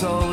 so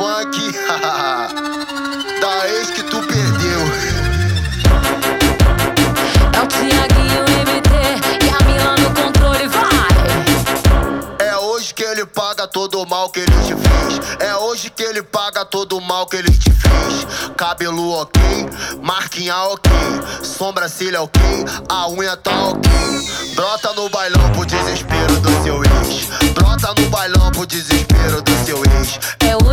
Funk. Da ex que tu perdeu. É o Tiaguinho MT e a Mila no controle, vai! É hoje que ele paga todo o mal que ele te fez. É hoje que ele paga todo o mal que ele te fez. Cabelo ok, marquinha ok Sobrancelha ok, a unha tá ok. Brota no bailão pro desespero do seu ex. Brota no bailão pro desespero do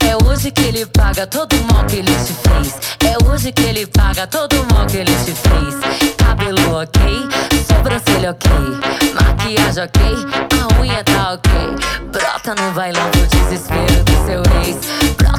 É hoje que ele paga todo o mal que ele te fez. É hoje que ele paga todo o mal que ele te fez. Cabelo ok, sobrancelha ok, maquiagem ok, a unha tá ok. Brota no bailão pro desespero do seu ex.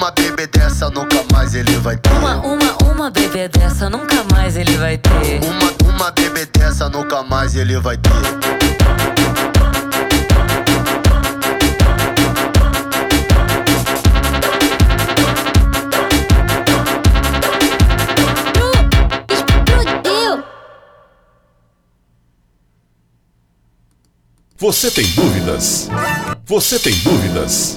Uma bebê dessa nunca mais ele vai ter. Uma, uma, uma bebê dessa nunca mais ele vai ter. Uma, uma bebê dessa nunca mais ele vai ter. Você tem dúvidas? Você tem dúvidas?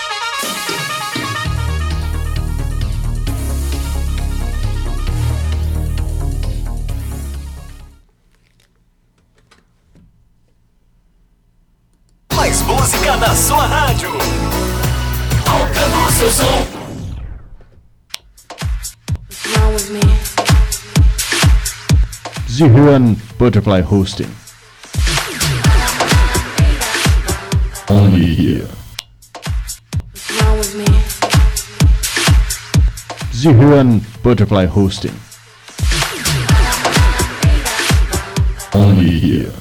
Zihuan Butterfly Hosting. Only here. Zihuan Butterfly Hosting. Only here.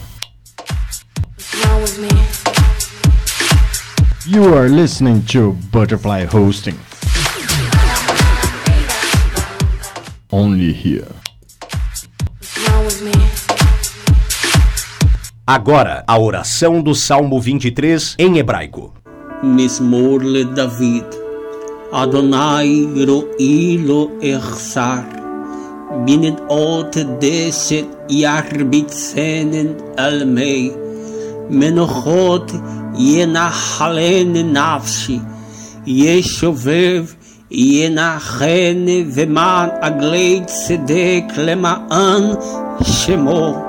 You are listening to Butterfly Hosting. Only here. Agora, a oração do Salmo 23 em hebraico. מזמור לדוד. אדוני רואי לו אחסר. בנדעות דשת ירביצנן על מי. מנוחות ינחלן נפשי. ישובב ינחן ומען עגלי צדק למען שמו.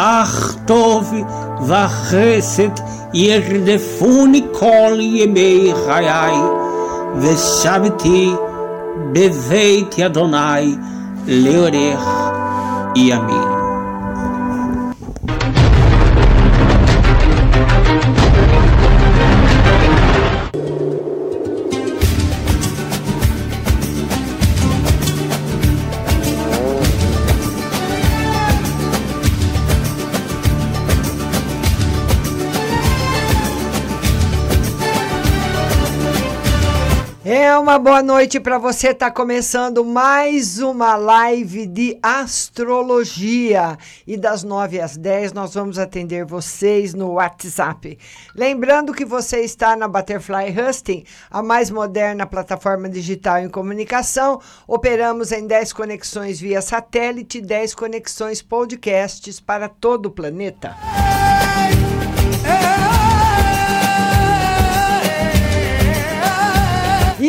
אך טוב וחסד ירדפוני כל ימי חיי, ושבתי בבית אדוני לאורך ימים. É uma boa noite para você. Tá começando mais uma live de astrologia. E das 9 às 10 nós vamos atender vocês no WhatsApp. Lembrando que você está na Butterfly Husting, a mais moderna plataforma digital em comunicação. Operamos em 10 conexões via satélite, 10 conexões podcasts para todo o planeta.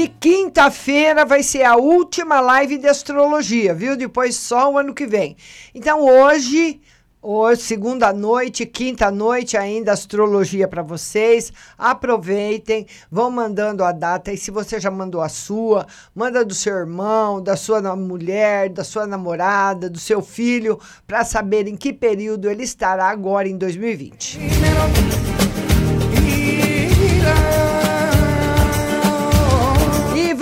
E quinta-feira vai ser a última live de astrologia, viu? Depois só o ano que vem. Então hoje, hoje segunda noite, quinta noite ainda astrologia para vocês. Aproveitem, vão mandando a data e se você já mandou a sua, manda do seu irmão, da sua mulher, da sua namorada, do seu filho, para saber em que período ele estará agora em 2020. E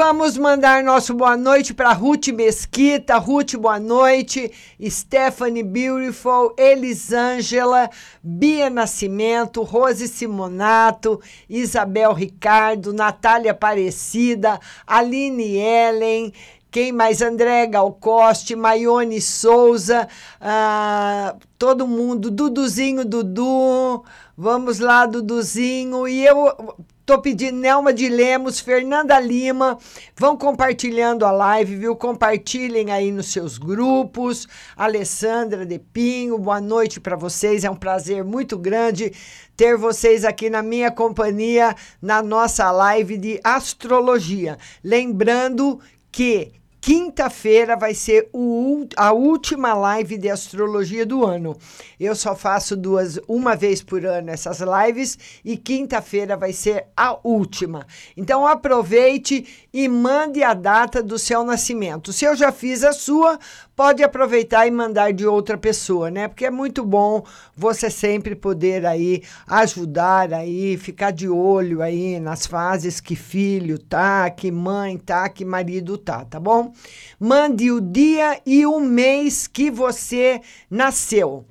vamos mandar nosso boa noite para Ruth Mesquita. Ruth, boa noite. Stephanie Beautiful, Elisângela, Bia Nascimento, Rose Simonato, Isabel Ricardo, Natália Aparecida, Aline Ellen. Quem mais? André Galcoste, Maione Souza, ah, todo mundo, Duduzinho Dudu, vamos lá, Duduzinho. E eu Tô pedindo Nelma de Lemos, Fernanda Lima, vão compartilhando a live, viu? Compartilhem aí nos seus grupos. Alessandra de Pinho, boa noite para vocês. É um prazer muito grande ter vocês aqui na minha companhia na nossa live de astrologia. Lembrando que Quinta-feira vai ser o, a última live de astrologia do ano. Eu só faço duas, uma vez por ano essas lives e quinta-feira vai ser a última. Então aproveite e mande a data do seu nascimento. Se eu já fiz a sua, pode aproveitar e mandar de outra pessoa, né? Porque é muito bom você sempre poder aí ajudar aí, ficar de olho aí nas fases que filho tá, que mãe tá, que marido tá, tá bom? Mande o dia e o mês que você nasceu.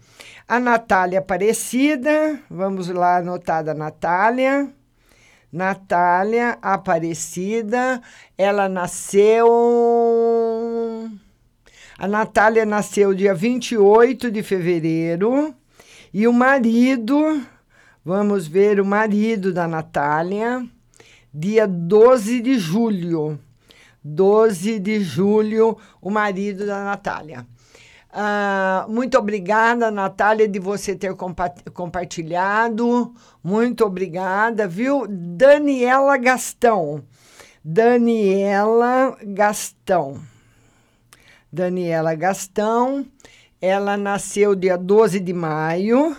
A Natália Aparecida, vamos lá anotar da Natália. Natália Aparecida, ela nasceu a Natália nasceu dia 28 de fevereiro e o marido, vamos ver o marido da Natália, dia 12 de julho. 12 de julho, o marido da Natália. Ah, muito obrigada, Natália, de você ter compa compartilhado. Muito obrigada, viu? Daniela Gastão. Daniela Gastão. Daniela Gastão. Ela nasceu dia 12 de maio.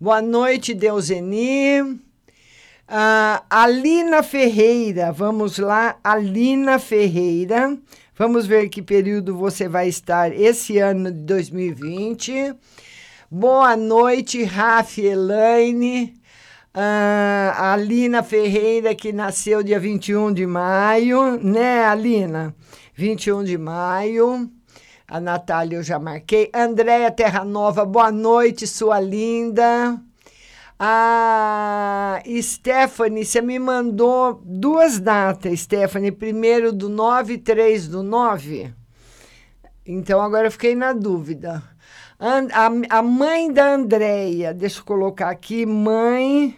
Boa noite, Deuseni. Uh, Alina Ferreira, vamos lá, Alina Ferreira. Vamos ver que período você vai estar esse ano de 2020. Boa noite, Rafa Elaine. Uh, Alina Ferreira, que nasceu dia 21 de maio, né, Alina? 21 de maio. A Natália eu já marquei. Andréia Terra Nova, boa noite, sua linda. A Stephanie, você me mandou duas datas, Stephanie. Primeiro do 9 e 3 do 9. Então agora eu fiquei na dúvida. A, a mãe da Andréia, deixa eu colocar aqui, mãe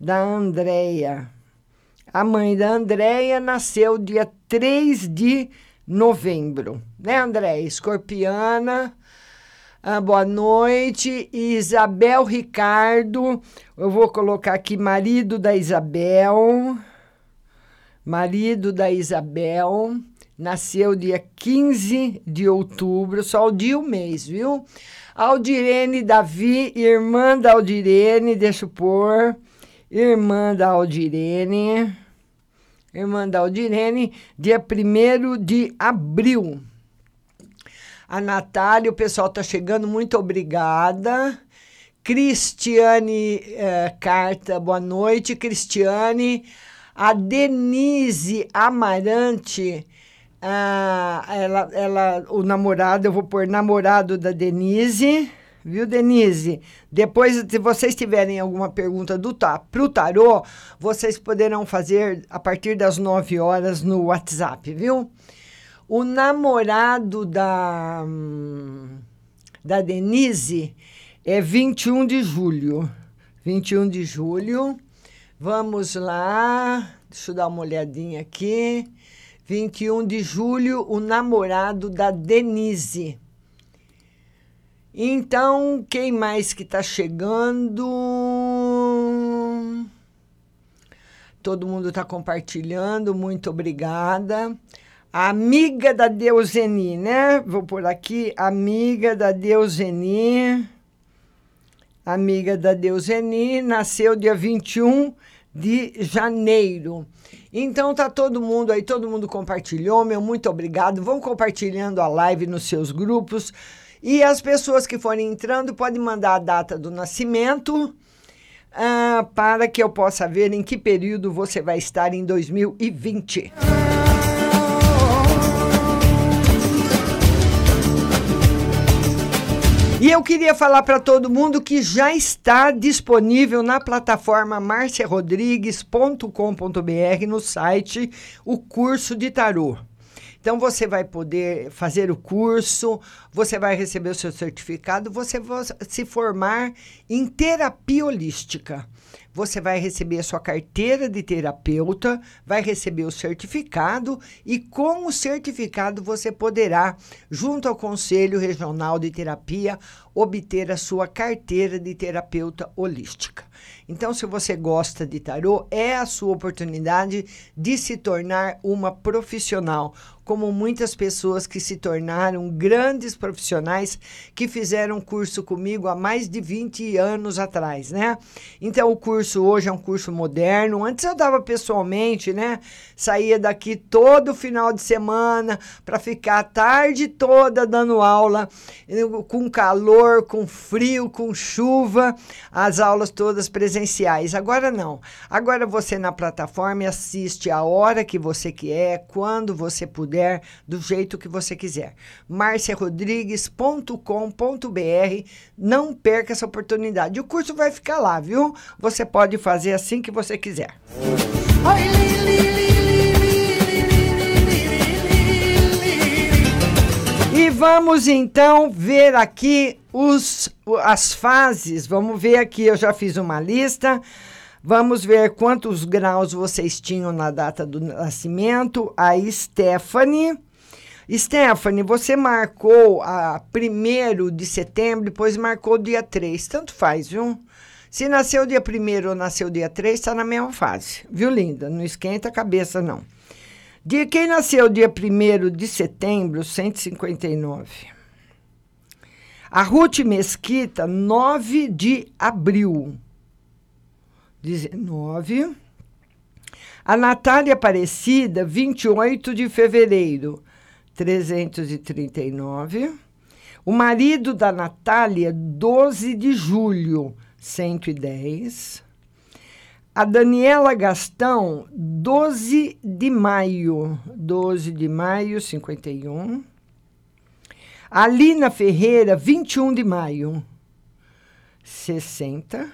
da Andréia. A mãe da Andréia nasceu dia 3 de novembro. Né, André? Escorpiana. Ah, boa noite. Isabel Ricardo. Eu vou colocar aqui marido da Isabel. Marido da Isabel. Nasceu dia 15 de outubro, só o dia o mês, viu? Aldirene Davi, irmã da Aldirene, deixa eu pôr. Irmã da Aldirene. Irmã da Aldirene, dia 1 de abril. A Natália, o pessoal está chegando, muito obrigada. Cristiane eh, Carta, boa noite, Cristiane. A Denise Amarante, ah, ela, ela, o namorado, eu vou pôr namorado da Denise viu, Denise? Depois, se vocês tiverem alguma pergunta do pro tarô, vocês poderão fazer a partir das 9 horas no WhatsApp, viu? O namorado da, da Denise é 21 de julho. 21 de julho. Vamos lá. Deixa eu dar uma olhadinha aqui. 21 de julho, o namorado da Denise. Então, quem mais que está chegando? Todo mundo está compartilhando, muito obrigada. A amiga da Deuseni, né? Vou por aqui, amiga da Deuseni. Amiga da Deuseni, nasceu dia 21 de janeiro. Então tá todo mundo aí, todo mundo compartilhou, meu muito obrigado. Vão compartilhando a live nos seus grupos. E as pessoas que forem entrando podem mandar a data do nascimento uh, para que eu possa ver em que período você vai estar em 2020. E eu queria falar para todo mundo que já está disponível na plataforma marciarodrigues.com.br no site o curso de tarô. Então você vai poder fazer o curso, você vai receber o seu certificado, você vai se formar em terapia holística. Você vai receber a sua carteira de terapeuta, vai receber o certificado e com o certificado você poderá, junto ao Conselho Regional de Terapia, obter a sua carteira de terapeuta holística. Então, se você gosta de tarô, é a sua oportunidade de se tornar uma profissional, como muitas pessoas que se tornaram grandes profissionais que fizeram curso comigo há mais de 20 anos atrás, né? Então, o curso hoje é um curso moderno. Antes eu dava pessoalmente, né? Saía daqui todo final de semana para ficar a tarde toda dando aula, com calor, com frio, com chuva, as aulas todas presenciais. Agora não. Agora você na plataforma assiste a hora que você quer, quando você puder do jeito que você quiser. marciarodrigues.com.br. Não perca essa oportunidade. O curso vai ficar lá, viu? Você pode fazer assim que você quiser. E vamos então ver aqui os, as fases. Vamos ver aqui, eu já fiz uma lista. Vamos ver quantos graus vocês tinham na data do nascimento. A Stephanie. Stephanie, você marcou a 1 de setembro, depois marcou dia 3. Tanto faz, viu? Se nasceu dia 1 ou nasceu dia 3, está na mesma fase. Viu, linda? Não esquenta a cabeça, não. De quem nasceu dia 1 de setembro, 159. A Ruth Mesquita, 9 de abril. 19. A Natália Aparecida, 28 de fevereiro, 339. O marido da Natália, 12 de julho, 110. A Daniela Gastão, 12 de maio, 12 de maio, 51. A Lina Ferreira, 21 de maio, 60.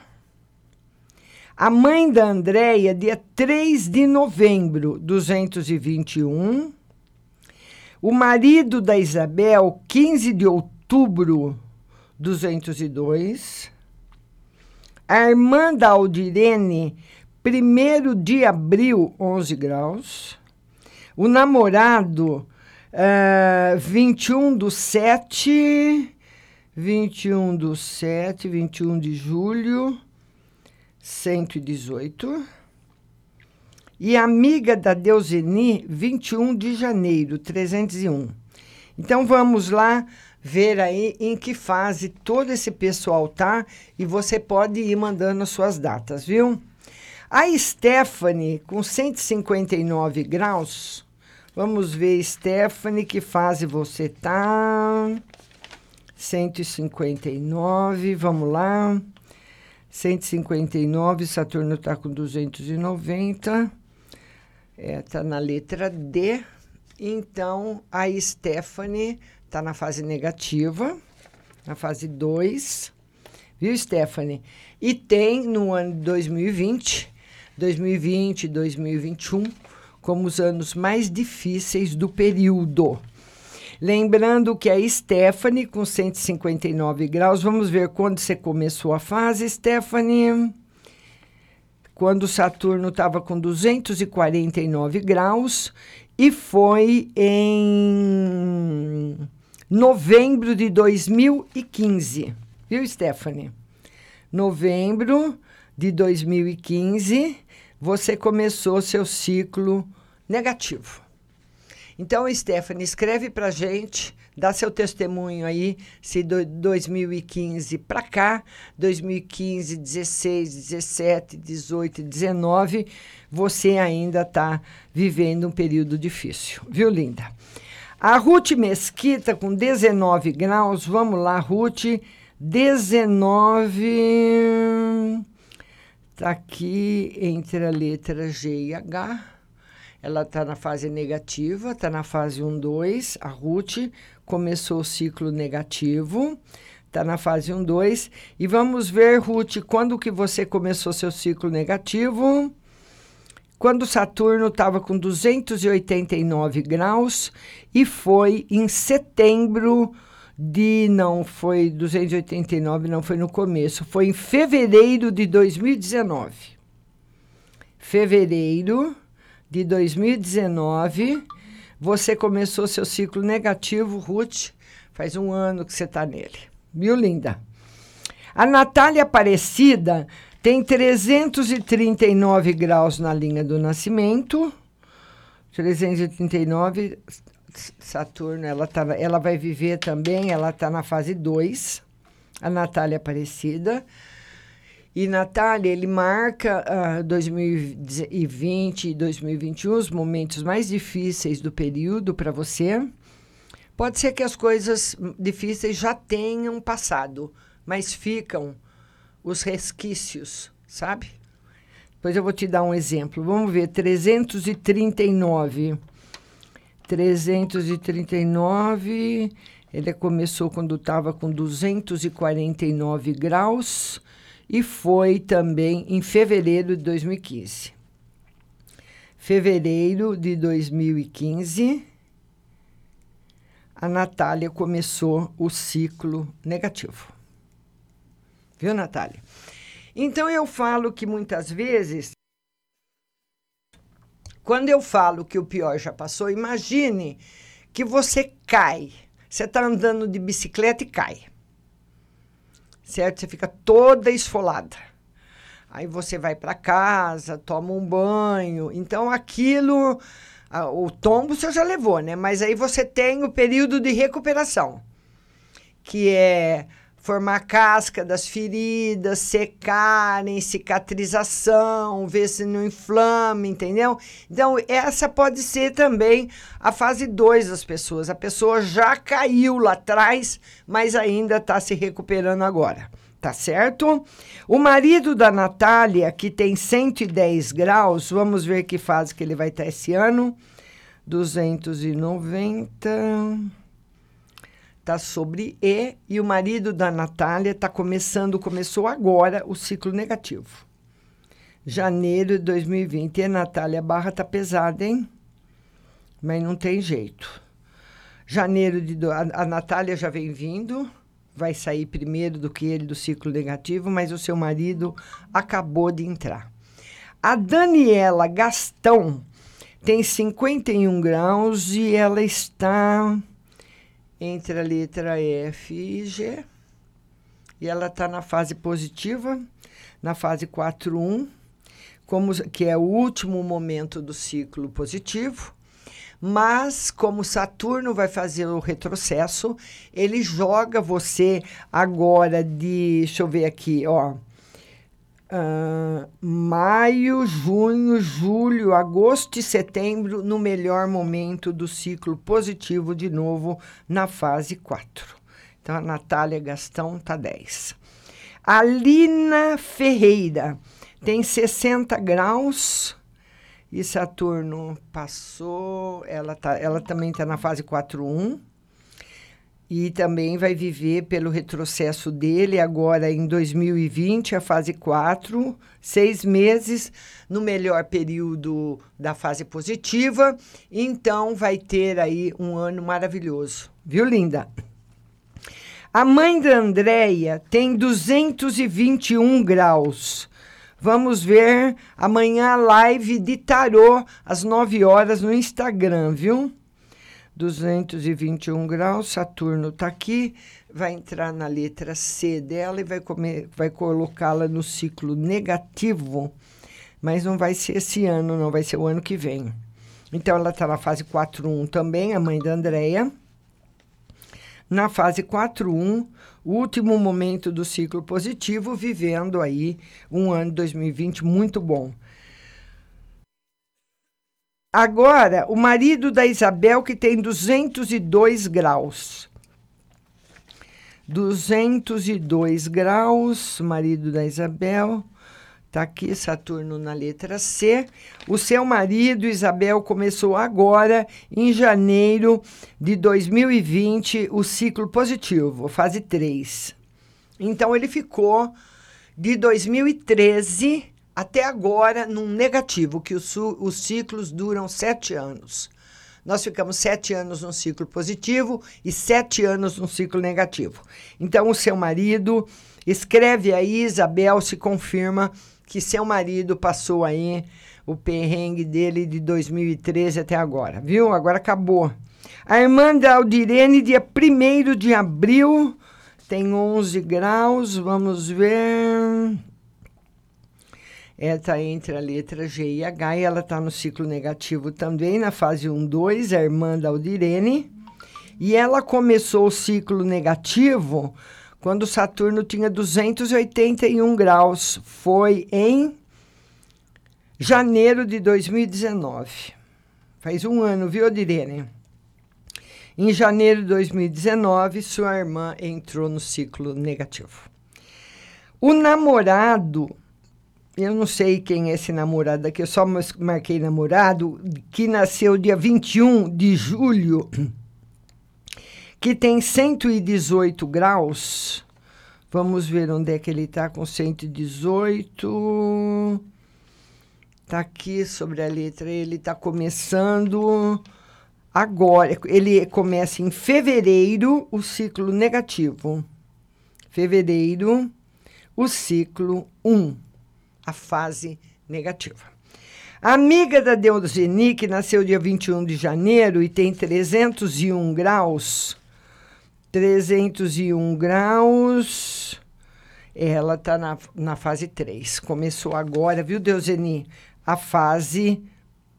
A mãe da Andréia, dia 3 de novembro, 221. O marido da Isabel, 15 de outubro, 202. A irmã da Aldirene, 1 de abril, 11 graus. O namorado, uh, 21 do 7, 21 do 7, 21 de julho, 118. E amiga da Deuseni, 21 de janeiro, 301. Então vamos lá ver aí em que fase todo esse pessoal tá e você pode ir mandando as suas datas, viu? A Stephanie, com 159 graus, vamos ver, Stephanie, que fase você tá? 159, vamos lá. 159, Saturno está com 290. Está é, tá na letra D. Então, a Stephanie está na fase negativa, na fase 2. Viu, Stephanie? E tem no ano de 2020, 2020 2021 como os anos mais difíceis do período. Lembrando que a Stephanie, com 159 graus, vamos ver quando você começou a fase, Stephanie. Quando Saturno estava com 249 graus, e foi em novembro de 2015. Viu, Stephanie? Novembro de 2015, você começou seu ciclo negativo. Então, Stephanie, escreve para gente, dá seu testemunho aí, se do 2015 para cá, 2015, 16, 17, 18, 19, você ainda está vivendo um período difícil, viu, linda? A Ruth Mesquita com 19 graus, vamos lá, Ruth, 19. Está aqui entre a letra G e H. Ela está na fase negativa, está na fase 1, 2. A Ruth começou o ciclo negativo, Está na fase 1, 2. E vamos ver, Ruth, quando que você começou seu ciclo negativo? Quando Saturno estava com 289 graus e foi em setembro de. Não, foi 289, não foi no começo, foi em fevereiro de 2019. Fevereiro de 2019, você começou seu ciclo negativo, Ruth. Faz um ano que você está nele. Viu, linda? A Natália Aparecida tem 339 graus na linha do nascimento. 339, Saturno, ela, tá, ela vai viver também, ela está na fase 2, a Natália Aparecida. E Natália, ele marca uh, 2020 e 2021 os momentos mais difíceis do período para você. Pode ser que as coisas difíceis já tenham passado, mas ficam os resquícios, sabe? Depois eu vou te dar um exemplo. Vamos ver, 339. 339, ele começou quando estava com 249 graus e foi também em fevereiro de 2015. Fevereiro de 2015, a Natália começou o ciclo negativo. Viu, Natália? Então eu falo que muitas vezes, quando eu falo que o pior já passou, imagine que você cai. Você está andando de bicicleta e cai certo? Você fica toda esfolada. Aí você vai para casa, toma um banho. Então aquilo, o tombo você já levou, né? Mas aí você tem o período de recuperação, que é formar casca das feridas, secarem, cicatrização, ver se não inflama, entendeu? Então, essa pode ser também a fase 2 das pessoas. A pessoa já caiu lá atrás, mas ainda está se recuperando agora. Tá certo? O marido da Natália, que tem 110 graus, vamos ver que fase que ele vai estar esse ano. 290 está sobre E e o marido da Natália está começando, começou agora o ciclo negativo. Janeiro de 2020. E a Natália Barra tá pesada, hein? Mas não tem jeito. Janeiro de. A, a Natália já vem vindo, vai sair primeiro do que ele do ciclo negativo, mas o seu marido acabou de entrar. A Daniela Gastão tem 51 graus e ela está entre a letra F e G. E ela está na fase positiva, na fase 4.1, como, que é o último momento do ciclo positivo. Mas, como Saturno vai fazer o retrocesso, ele joga você agora de. Deixa eu ver aqui, ó Uh, maio, junho, julho, agosto e setembro, no melhor momento do ciclo positivo, de novo na fase 4. Então, a Natália Gastão tá 10. A Lina Ferreira tem 60 graus e Saturno passou, ela, tá, ela também está na fase 4.1 e também vai viver pelo retrocesso dele agora em 2020, a fase 4, seis meses no melhor período da fase positiva. Então vai ter aí um ano maravilhoso. Viu, linda? A mãe da Andréia tem 221 graus. Vamos ver amanhã a live de tarô às 9 horas no Instagram, viu? 221 graus, Saturno está aqui, vai entrar na letra C dela e vai, vai colocá-la no ciclo negativo, mas não vai ser esse ano, não vai ser o ano que vem. Então, ela está na fase 4.1 também, a mãe da Andrea. Na fase 4.1, último momento do ciclo positivo, vivendo aí um ano 2020 muito bom. Agora, o marido da Isabel, que tem 202 graus. 202 graus, marido da Isabel. Está aqui Saturno na letra C. O seu marido, Isabel, começou agora, em janeiro de 2020, o ciclo positivo, fase 3. Então ele ficou de 2013 até agora num negativo, que os, os ciclos duram sete anos. Nós ficamos sete anos num ciclo positivo e sete anos num ciclo negativo. Então, o seu marido, escreve aí, Isabel, se confirma que seu marido passou aí o perrengue dele de 2013 até agora, viu? Agora acabou. A irmã da Aldirene, dia 1 de abril, tem 11 graus, vamos ver. Ela está entre a letra G e H e ela está no ciclo negativo também, na fase 1, 2, a irmã da Aldirene. E ela começou o ciclo negativo quando Saturno tinha 281 graus. Foi em janeiro de 2019. Faz um ano, viu, Aldirene? Em janeiro de 2019, sua irmã entrou no ciclo negativo. O namorado eu não sei quem é esse namorado aqui, eu só marquei namorado, que nasceu dia 21 de julho, que tem 118 graus. Vamos ver onde é que ele está com 118. Está aqui sobre a letra, ele está começando agora. Ele começa em fevereiro o ciclo negativo. Fevereiro, o ciclo 1 a fase negativa. A amiga da Deuseni, que nasceu dia 21 de janeiro e tem 301 graus, 301 graus, ela está na, na fase 3. Começou agora, viu, Deuseni? A fase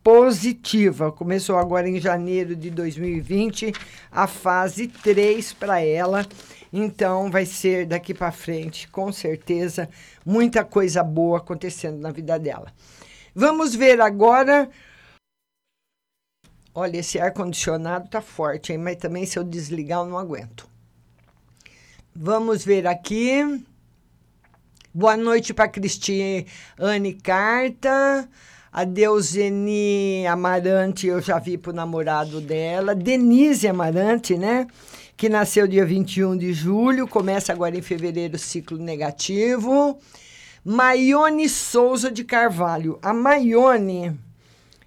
positiva. Começou agora em janeiro de 2020, a fase 3 para ela. Então, vai ser daqui para frente, com certeza, muita coisa boa acontecendo na vida dela. Vamos ver agora. Olha, esse ar-condicionado tá forte, hein? Mas também se eu desligar, eu não aguento. Vamos ver aqui. Boa noite para Cristiane Carta. A Deuseni Amarante, eu já vi pro namorado dela. Denise Amarante, né? Que nasceu dia 21 de julho, começa agora em fevereiro o ciclo negativo. Maione Souza de Carvalho. A Maione,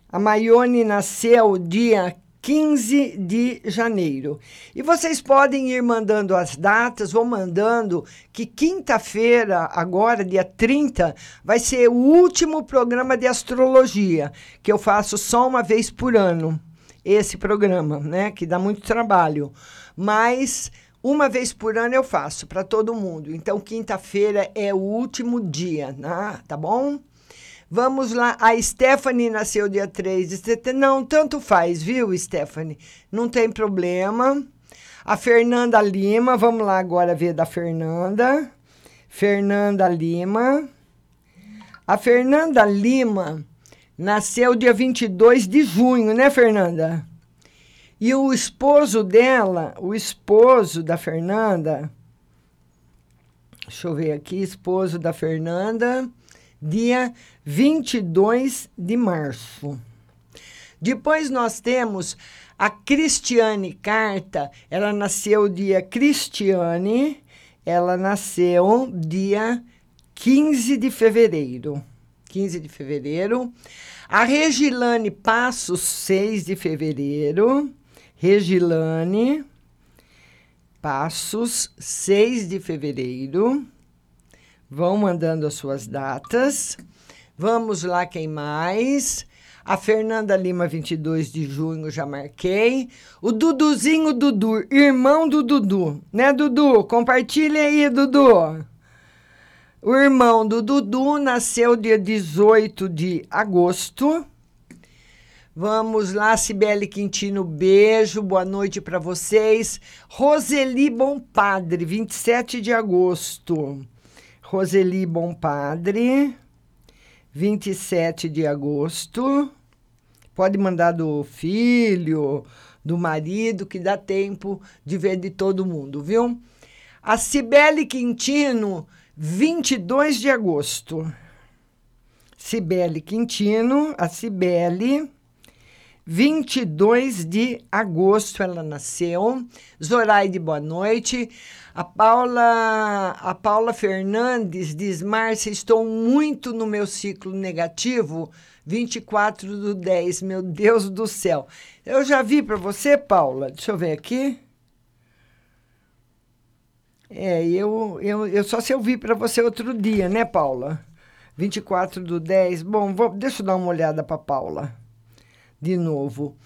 a Maione nasceu dia 15 de janeiro. E vocês podem ir mandando as datas, vou mandando que quinta-feira, agora, dia 30, vai ser o último programa de astrologia, que eu faço só uma vez por ano. Esse programa, né? Que dá muito trabalho. Mas uma vez por ano eu faço para todo mundo. Então, quinta-feira é o último dia, né? tá bom? Vamos lá. A Stephanie nasceu dia 3 de setembro. Não, tanto faz, viu, Stephanie? Não tem problema. A Fernanda Lima, vamos lá agora ver da Fernanda. Fernanda Lima. A Fernanda Lima nasceu dia 22 de junho, né, Fernanda? E o esposo dela, o esposo da Fernanda, deixa eu ver aqui, esposo da Fernanda, dia 22 de março. Depois nós temos a Cristiane Carta, ela nasceu dia Cristiane, ela nasceu dia 15 de fevereiro. 15 de fevereiro. A Regilane Passos, 6 de fevereiro. Regilane Passos, 6 de fevereiro. Vão mandando as suas datas. Vamos lá, quem mais? A Fernanda Lima, 22 de junho, já marquei. O Duduzinho Dudu, irmão do Dudu. Né, Dudu? Compartilha aí, Dudu. O irmão do Dudu nasceu dia 18 de agosto. Vamos lá, Cibele Quintino, beijo, boa noite para vocês. Roseli Bompadre, 27 de agosto. Roseli Bompadre, 27 de agosto. Pode mandar do filho, do marido, que dá tempo de ver de todo mundo, viu? A Cibele Quintino, 22 de agosto. Cibele Quintino, a Cibele, 22 de agosto ela nasceu. Zoraide, boa noite. A Paula, a Paula Fernandes diz: Márcia, estou muito no meu ciclo negativo. 24 do 10, meu Deus do céu. Eu já vi para você, Paula. Deixa eu ver aqui. É, eu, eu, eu só se eu vi para você outro dia, né, Paula? 24 do 10. Bom, vou, deixa eu dar uma olhada para Paula. De novo.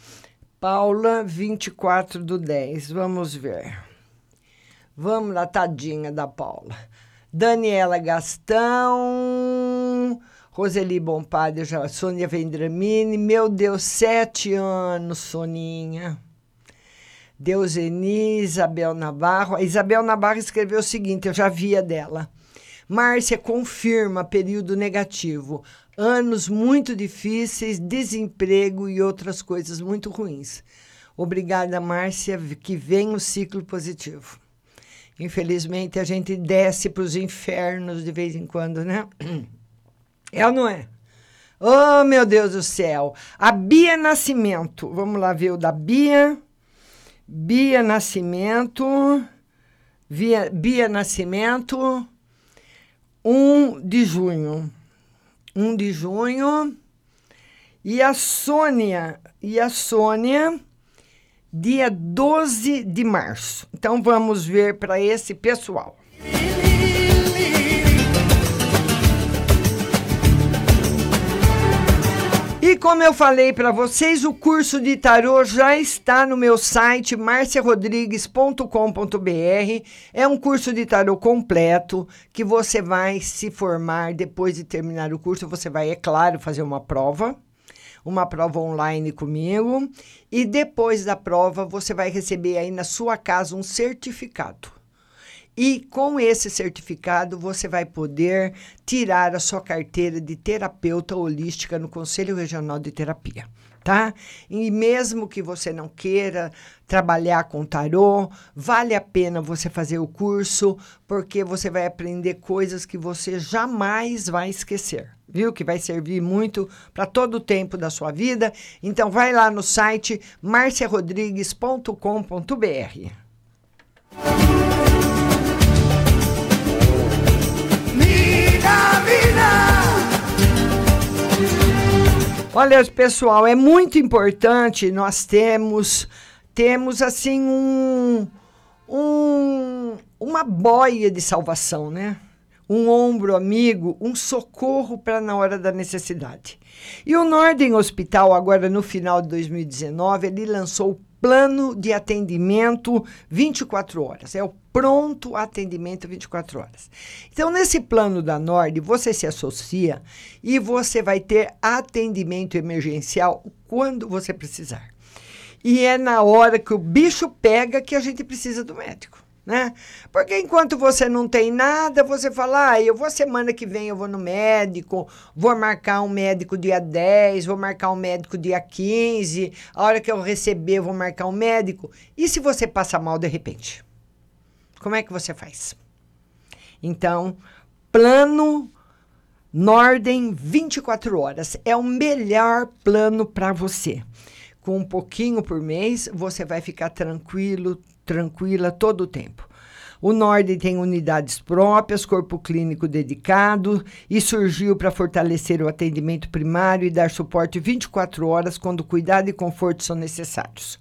Paula, 24 do 10. Vamos ver. Vamos lá, tadinha da Paula. Daniela Gastão. Roseli Bompadre, Sônia Vendramini. Meu Deus, sete anos, Soninha. Deuseni, Isabel Navarro. A Isabel Navarro escreveu o seguinte, eu já via dela. Márcia confirma período negativo, anos muito difíceis, desemprego e outras coisas muito ruins. Obrigada, Márcia, que vem o ciclo positivo. Infelizmente, a gente desce para os infernos de vez em quando, né? É ou não é? Oh, meu Deus do céu! A Bia Nascimento. Vamos lá ver o da Bia. Bia Nascimento. Bia, Bia Nascimento. 1 de junho. 1 de junho. E a Sônia. E a Sônia. Dia 12 de março. Então vamos ver para esse pessoal. Como eu falei para vocês, o curso de tarô já está no meu site marciarodrigues.com.br. É um curso de tarô completo que você vai se formar depois de terminar o curso. Você vai, é claro, fazer uma prova, uma prova online comigo. E depois da prova, você vai receber aí na sua casa um certificado. E com esse certificado você vai poder tirar a sua carteira de terapeuta holística no Conselho Regional de Terapia. Tá? E mesmo que você não queira trabalhar com tarô, vale a pena você fazer o curso, porque você vai aprender coisas que você jamais vai esquecer, viu? Que vai servir muito para todo o tempo da sua vida. Então vai lá no site marciarodrigues.com.br. Olha, pessoal, é muito importante nós temos temos assim um, um uma boia de salvação, né? Um ombro amigo, um socorro para na hora da necessidade. E o Norden Hospital, agora no final de 2019, ele lançou o plano de atendimento 24 horas. É o pronto atendimento 24 horas. Então, nesse plano da Nord, você se associa e você vai ter atendimento emergencial quando você precisar. E é na hora que o bicho pega que a gente precisa do médico. Né? Porque enquanto você não tem nada, você fala, ah, eu vou semana que vem, eu vou no médico, vou marcar um médico dia 10, vou marcar um médico dia 15, a hora que eu receber, eu vou marcar um médico. E se você passa mal de repente? Como é que você faz? Então, plano Norden 24 horas é o melhor plano para você. Com um pouquinho por mês, você vai ficar tranquilo, tranquila todo o tempo. O Norden tem unidades próprias, corpo clínico dedicado e surgiu para fortalecer o atendimento primário e dar suporte 24 horas quando cuidado e conforto são necessários.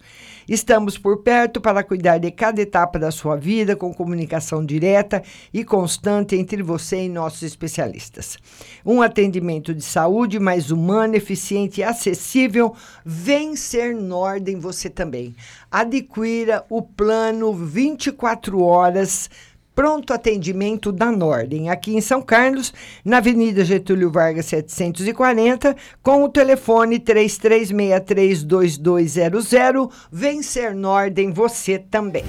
Estamos por perto para cuidar de cada etapa da sua vida com comunicação direta e constante entre você e nossos especialistas. Um atendimento de saúde mais humano, eficiente e acessível vem ser Norden você também. Adquira o plano 24 horas pronto atendimento da Nordem, aqui em São Carlos, na Avenida Getúlio Vargas 740, com o telefone 33632200. Vencer Nordem, você também.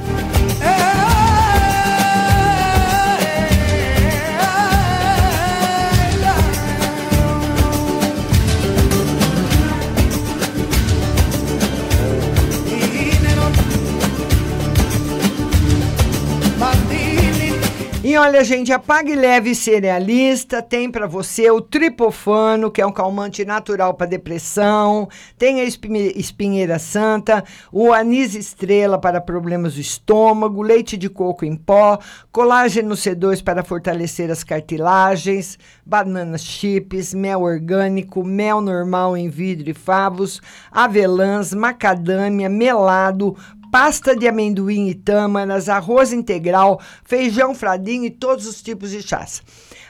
E olha, gente, a Pague Leve Cerealista tem para você o tripofano, que é um calmante natural para depressão, tem a espinhe- espinheira santa, o anis estrela para problemas do estômago, leite de coco em pó, colágeno C2 para fortalecer as cartilagens, bananas chips, mel orgânico, mel normal em vidro e favos, avelãs, macadâmia, melado, pasta de amendoim e tâmaras, arroz integral, feijão fradinho e todos os tipos de chás.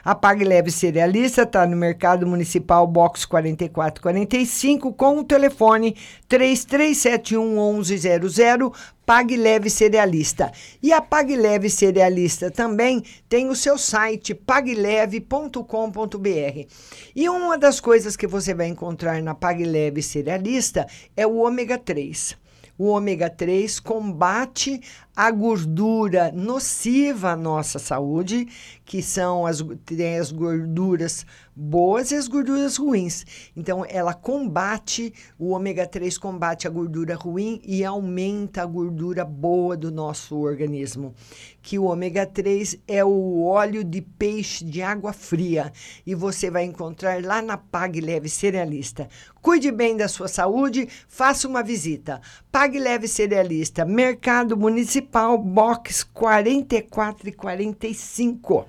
A Pague Leve Cerealista está no Mercado Municipal Box 4445 com o telefone 3371 1100. Pague Leve Cerealista. E a Pague Leve Cerealista também tem o seu site pagleve.com.br. E uma das coisas que você vai encontrar na Pague Leve Cerealista é o ômega 3. O ômega 3 combate a gordura nociva à nossa saúde, que são as, tem as gorduras boas e as gorduras ruins. Então, ela combate, o ômega 3 combate a gordura ruim e aumenta a gordura boa do nosso organismo. Que o ômega 3 é o óleo de peixe de água fria e você vai encontrar lá na Pag Leve Cerealista. Cuide bem da sua saúde, faça uma visita. Pag Leve Cerealista, Mercado Municipal, box 44 e 45.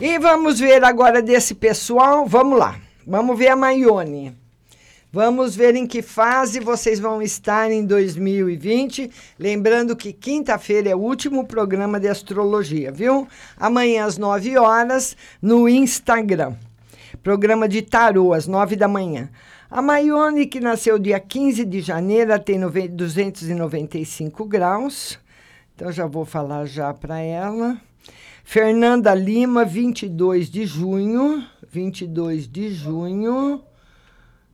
E vamos ver agora desse pessoal. Vamos lá. Vamos ver a Maione. Vamos ver em que fase vocês vão estar em 2020. Lembrando que quinta-feira é o último programa de astrologia, viu? Amanhã às 9 horas no Instagram. Programa de tarô às 9 da manhã. A Maione, que nasceu dia 15 de janeiro, tem nove- 295 graus. Então já vou falar já para ela. Fernanda Lima, 22 de junho. 22 de junho.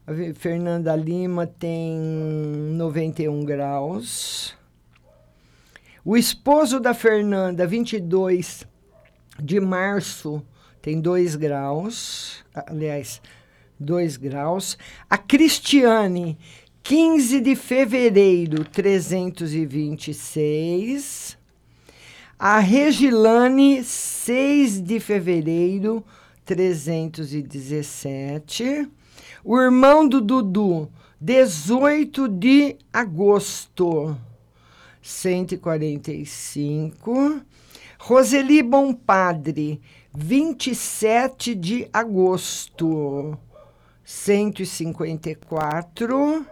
A Fernanda Lima tem 91 graus. O esposo da Fernanda, 22 de março, tem 2 graus. Aliás, 2 graus. A Cristiane, 15 de fevereiro, 326. A Regilane, 6 de fevereiro, 317. O irmão do Dudu, 18 de agosto, 145. Roseli Bompadre, 27 de agosto, 154.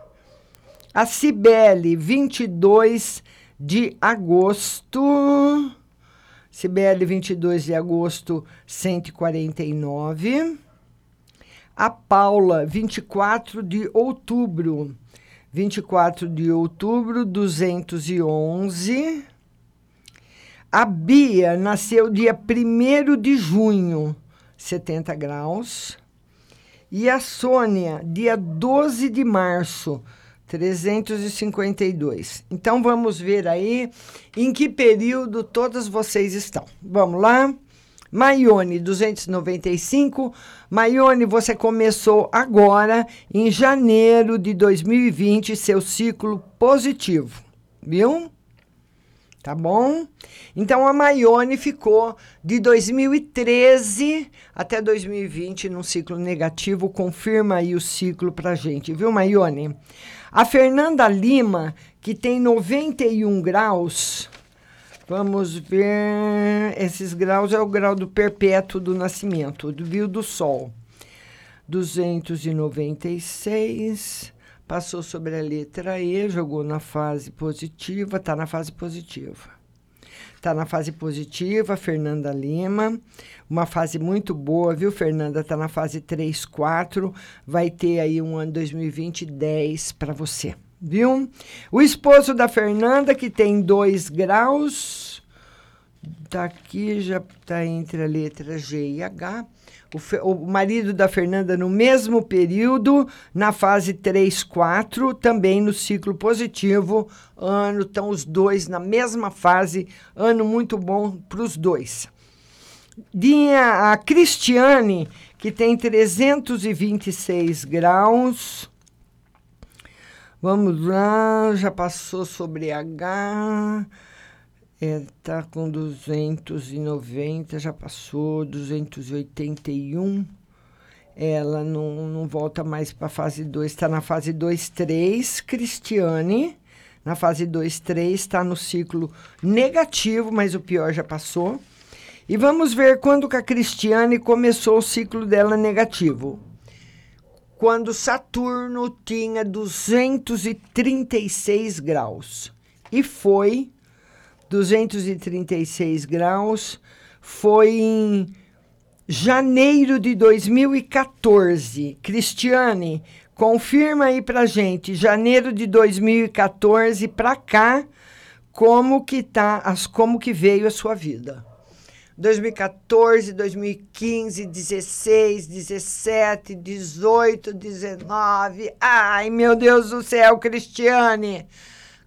A Cibele, 22 de agosto. Cibele, 22 de agosto, 149. A Paula, 24 de outubro. 24 de outubro, 211. A Bia nasceu dia 1 de junho, 70 graus. E a Sônia, dia 12 de março, 352. Então vamos ver aí em que período todas vocês estão. Vamos lá? Maione, 295. Maione, você começou agora, em janeiro de 2020, seu ciclo positivo, viu? Tá bom? Então a Maione ficou de 2013 até 2020 num ciclo negativo. Confirma aí o ciclo pra gente, viu, Maione? A Fernanda Lima, que tem 91 graus. Vamos ver. Esses graus é o grau do perpétuo do nascimento, do viu do Sol. 296. Passou sobre a letra E, jogou na fase positiva, está na fase positiva. Está na fase positiva, Fernanda Lima. Uma fase muito boa, viu, Fernanda? Está na fase 3, 4. Vai ter aí um ano 2020 10 para você, viu? O esposo da Fernanda, que tem 2 graus, tá aqui, já está entre a letra G e H. O, o marido da Fernanda, no mesmo período, na fase 3, 4, também no ciclo positivo, ano, estão os dois na mesma fase, ano muito bom para os dois. Tinha a Cristiane, que tem 326 graus. Vamos lá, já passou sobre H. É, tá com 290, já passou 281. Ela não, não volta mais para a fase 2, está na fase 2, 3. Cristiane, na fase 2, 3, está no ciclo negativo, mas o pior já passou. E vamos ver quando que a Cristiane começou o ciclo dela negativo. Quando Saturno tinha 236 graus. E foi 236 graus, foi em janeiro de 2014. Cristiane, confirma aí pra gente, janeiro de 2014 para cá, como que tá, as como que veio a sua vida. 2014, 2015, 16, 17, 18, 19. Ai, meu Deus do céu, Cristiane.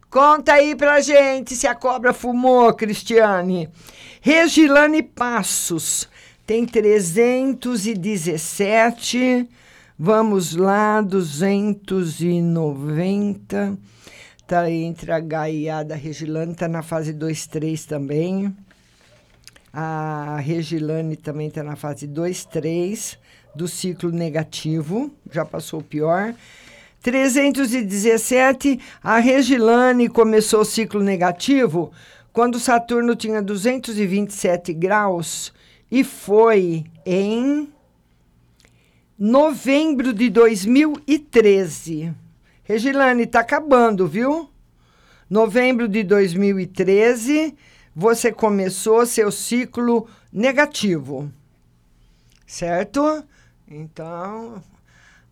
Conta aí pra gente se a cobra fumou, Cristiane. Regilane Passos tem 317. Vamos lá, 290. Tá entre a Gaia da Regilane, tá na fase 2, 3 também. A Regilane também está na fase 2, 3 do ciclo negativo, já passou o pior. 317, a Regilane começou o ciclo negativo quando Saturno tinha 227 graus e foi em novembro de 2013. Regilane, está acabando, viu? Novembro de 2013 você começou seu ciclo negativo, certo? Então,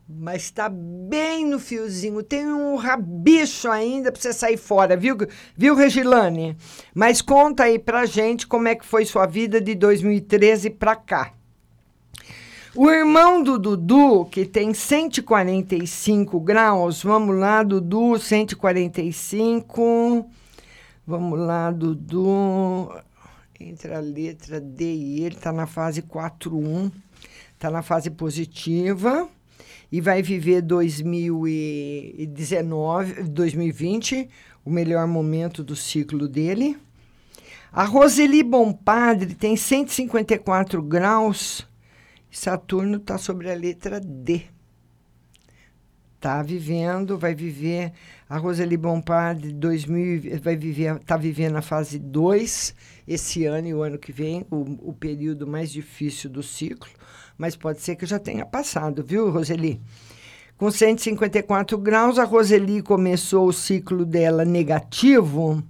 mas está bem no fiozinho. Tem um rabicho ainda para você sair fora, viu, viu, Regilane? Mas conta aí pra gente como é que foi sua vida de 2013 para cá. O irmão do Dudu, que tem 145 graus, vamos lá, Dudu, 145. Vamos lá, Dudu. Entre a letra D e ele, está na fase 4.1. Está na fase positiva. E vai viver 2019, 2020, o melhor momento do ciclo dele. A Roseli Bompadre tem 154 graus. Saturno está sobre a letra D. Está vivendo, vai viver a Roseli Bompard 2000 vai viver, está vivendo a fase 2 esse ano e o ano que vem, o, o período mais difícil do ciclo, mas pode ser que já tenha passado, viu, Roseli? Com 154 graus, a Roseli começou o ciclo dela negativo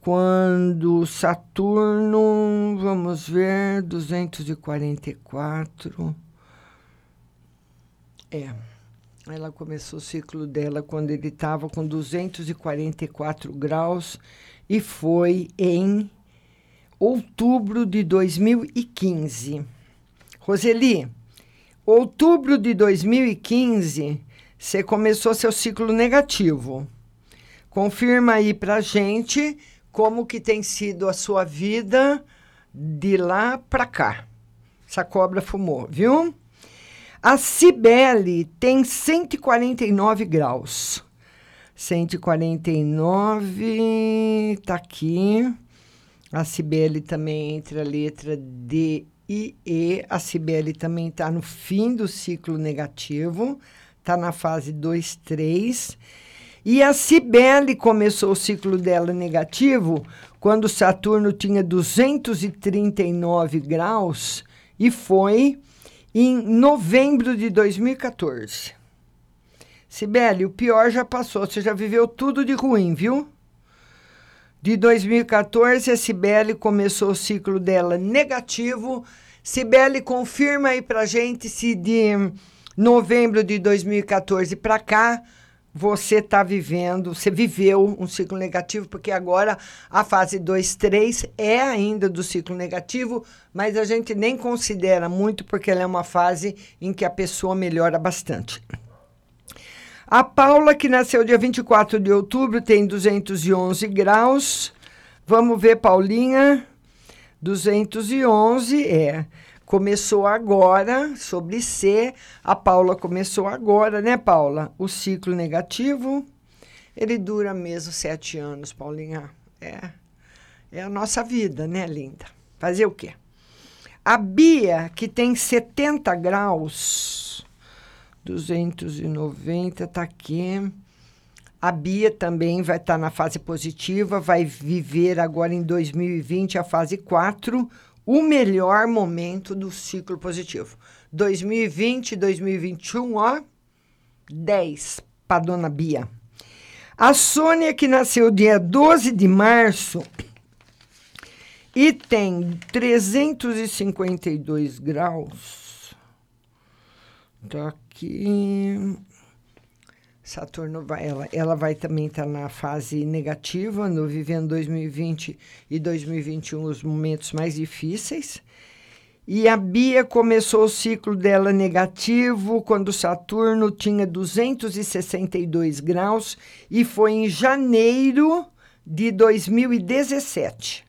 quando Saturno, vamos ver, 244. É. Ela começou o ciclo dela quando ele estava com 244 graus e foi em outubro de 2015. Roseli, outubro de 2015, você começou seu ciclo negativo. Confirma aí pra gente como que tem sido a sua vida de lá para cá. Essa cobra fumou, viu? A Cibele tem 149 graus. 149, tá aqui. A Cibele também entre a letra D e E. A Cibele também está no fim do ciclo negativo, está na fase 2, 3. E a Cibele começou o ciclo dela negativo quando Saturno tinha 239 graus e foi em novembro de 2014. Sibeli, o pior já passou, você já viveu tudo de ruim, viu? De 2014, a Sibeli começou o ciclo dela negativo. Sibeli, confirma aí pra gente se de novembro de 2014 para cá você está vivendo, você viveu um ciclo negativo, porque agora a fase 2, 3 é ainda do ciclo negativo, mas a gente nem considera muito, porque ela é uma fase em que a pessoa melhora bastante. A Paula, que nasceu dia 24 de outubro, tem 211 graus. Vamos ver, Paulinha. 211 é. Começou agora, sobre C, a Paula começou agora, né, Paula? O ciclo negativo, ele dura mesmo sete anos, Paulinha. É, é a nossa vida, né, linda? Fazer o quê? A Bia, que tem 70 graus, 290, tá aqui. A Bia também vai estar na fase positiva, vai viver agora em 2020 a fase 4, o melhor momento do ciclo positivo. 2020 e 2021, ó, 10 para dona Bia. A Sônia, que nasceu dia 12 de março e tem 352 graus. Tá aqui. Saturno vai, ela, ela vai também estar tá na fase negativa, no vivendo 2020 e 2021 os momentos mais difíceis. E a Bia começou o ciclo dela negativo quando Saturno tinha 262 graus e foi em janeiro de 2017.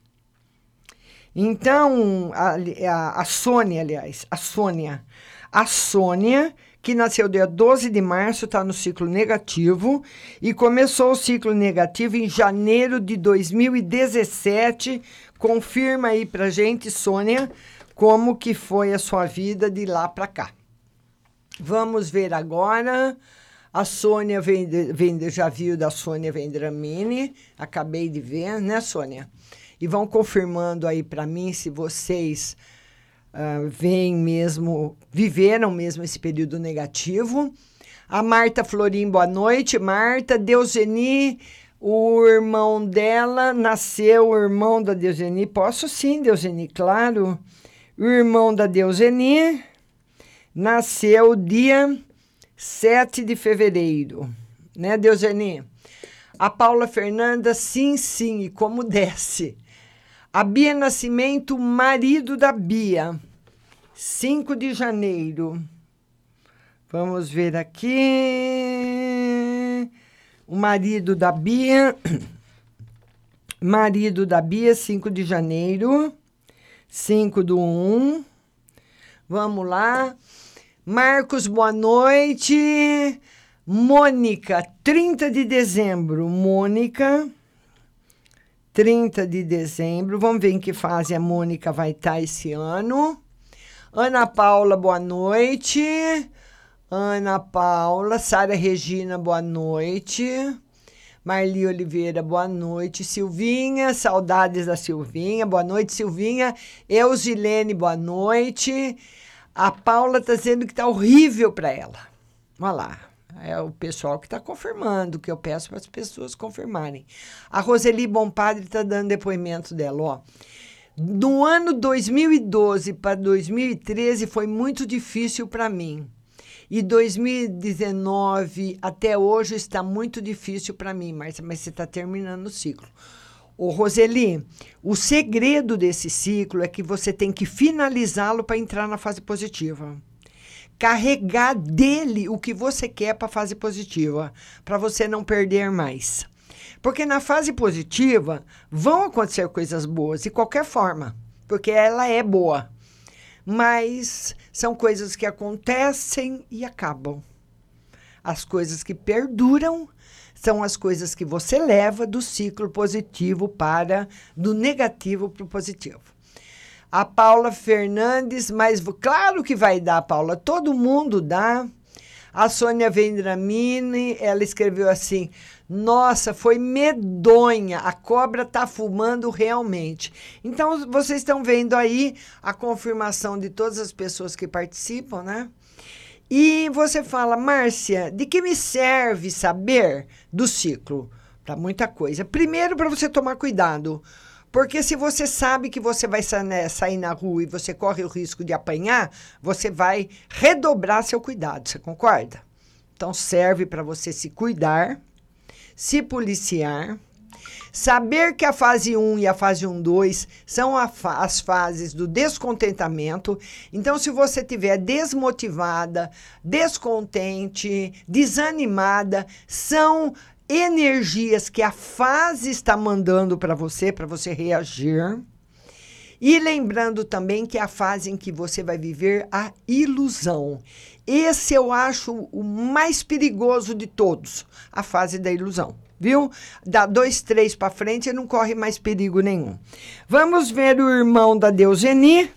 Então, a, a, a Sônia, aliás, a Sônia, a Sônia que nasceu dia 12 de março, está no ciclo negativo e começou o ciclo negativo em janeiro de 2017. Confirma aí pra gente, Sônia, como que foi a sua vida de lá para cá. Vamos ver agora. A Sônia vende, vende, já viu da Sônia Vendramini, acabei de ver, né, Sônia? E vão confirmando aí para mim se vocês uh, veem mesmo, viveram mesmo esse período negativo. A Marta Florim, boa noite. Marta, Deuseni, o irmão dela nasceu, o irmão da Deuseni. Posso sim, Deuseni, claro. O irmão da Deuseni nasceu dia 7 de fevereiro, né, Deuseni? A Paula Fernanda, sim, sim, e como desce. A Bia Nascimento, marido da Bia. 5 de janeiro. Vamos ver aqui. O marido da Bia. Marido da Bia, 5 de janeiro. 5 do 1. Vamos lá. Marcos, boa noite. Mônica, 30 de dezembro. Mônica. 30 de dezembro. Vamos ver em que fase a Mônica vai estar tá esse ano. Ana Paula, boa noite. Ana Paula, Sara Regina, boa noite. Marli Oliveira, boa noite. Silvinha, saudades da Silvinha. Boa noite, Silvinha. Eusilene, boa noite. A Paula está dizendo que está horrível para ela. Olha lá. É o pessoal que está confirmando, que eu peço para as pessoas confirmarem. A Roseli Bompadre está dando depoimento dela, ó. No ano 2012 para 2013 foi muito difícil para mim. E 2019 até hoje está muito difícil para mim, Márcia, mas você está terminando o ciclo. Ô, Roseli, o segredo desse ciclo é que você tem que finalizá-lo para entrar na fase positiva carregar dele o que você quer para a fase positiva, para você não perder mais. Porque na fase positiva vão acontecer coisas boas de qualquer forma, porque ela é boa. Mas são coisas que acontecem e acabam. As coisas que perduram são as coisas que você leva do ciclo positivo para do negativo para o positivo a Paula Fernandes, mas claro que vai dar, Paula, todo mundo dá. A Sônia Vendramini, ela escreveu assim: Nossa, foi medonha, a cobra tá fumando realmente. Então, vocês estão vendo aí a confirmação de todas as pessoas que participam, né? E você fala, Márcia, de que me serve saber do ciclo? Para muita coisa. Primeiro, para você tomar cuidado porque se você sabe que você vai né, sair na rua e você corre o risco de apanhar, você vai redobrar seu cuidado, você concorda? Então serve para você se cuidar, se policiar, saber que a fase 1 e a fase 1 2 são fa as fases do descontentamento. Então se você estiver desmotivada, descontente, desanimada, são energias que a fase está mandando para você, para você reagir. E lembrando também que é a fase em que você vai viver a ilusão. Esse eu acho o mais perigoso de todos, a fase da ilusão. Viu? Dá dois, três para frente e não corre mais perigo nenhum. Vamos ver o irmão da Deuseni,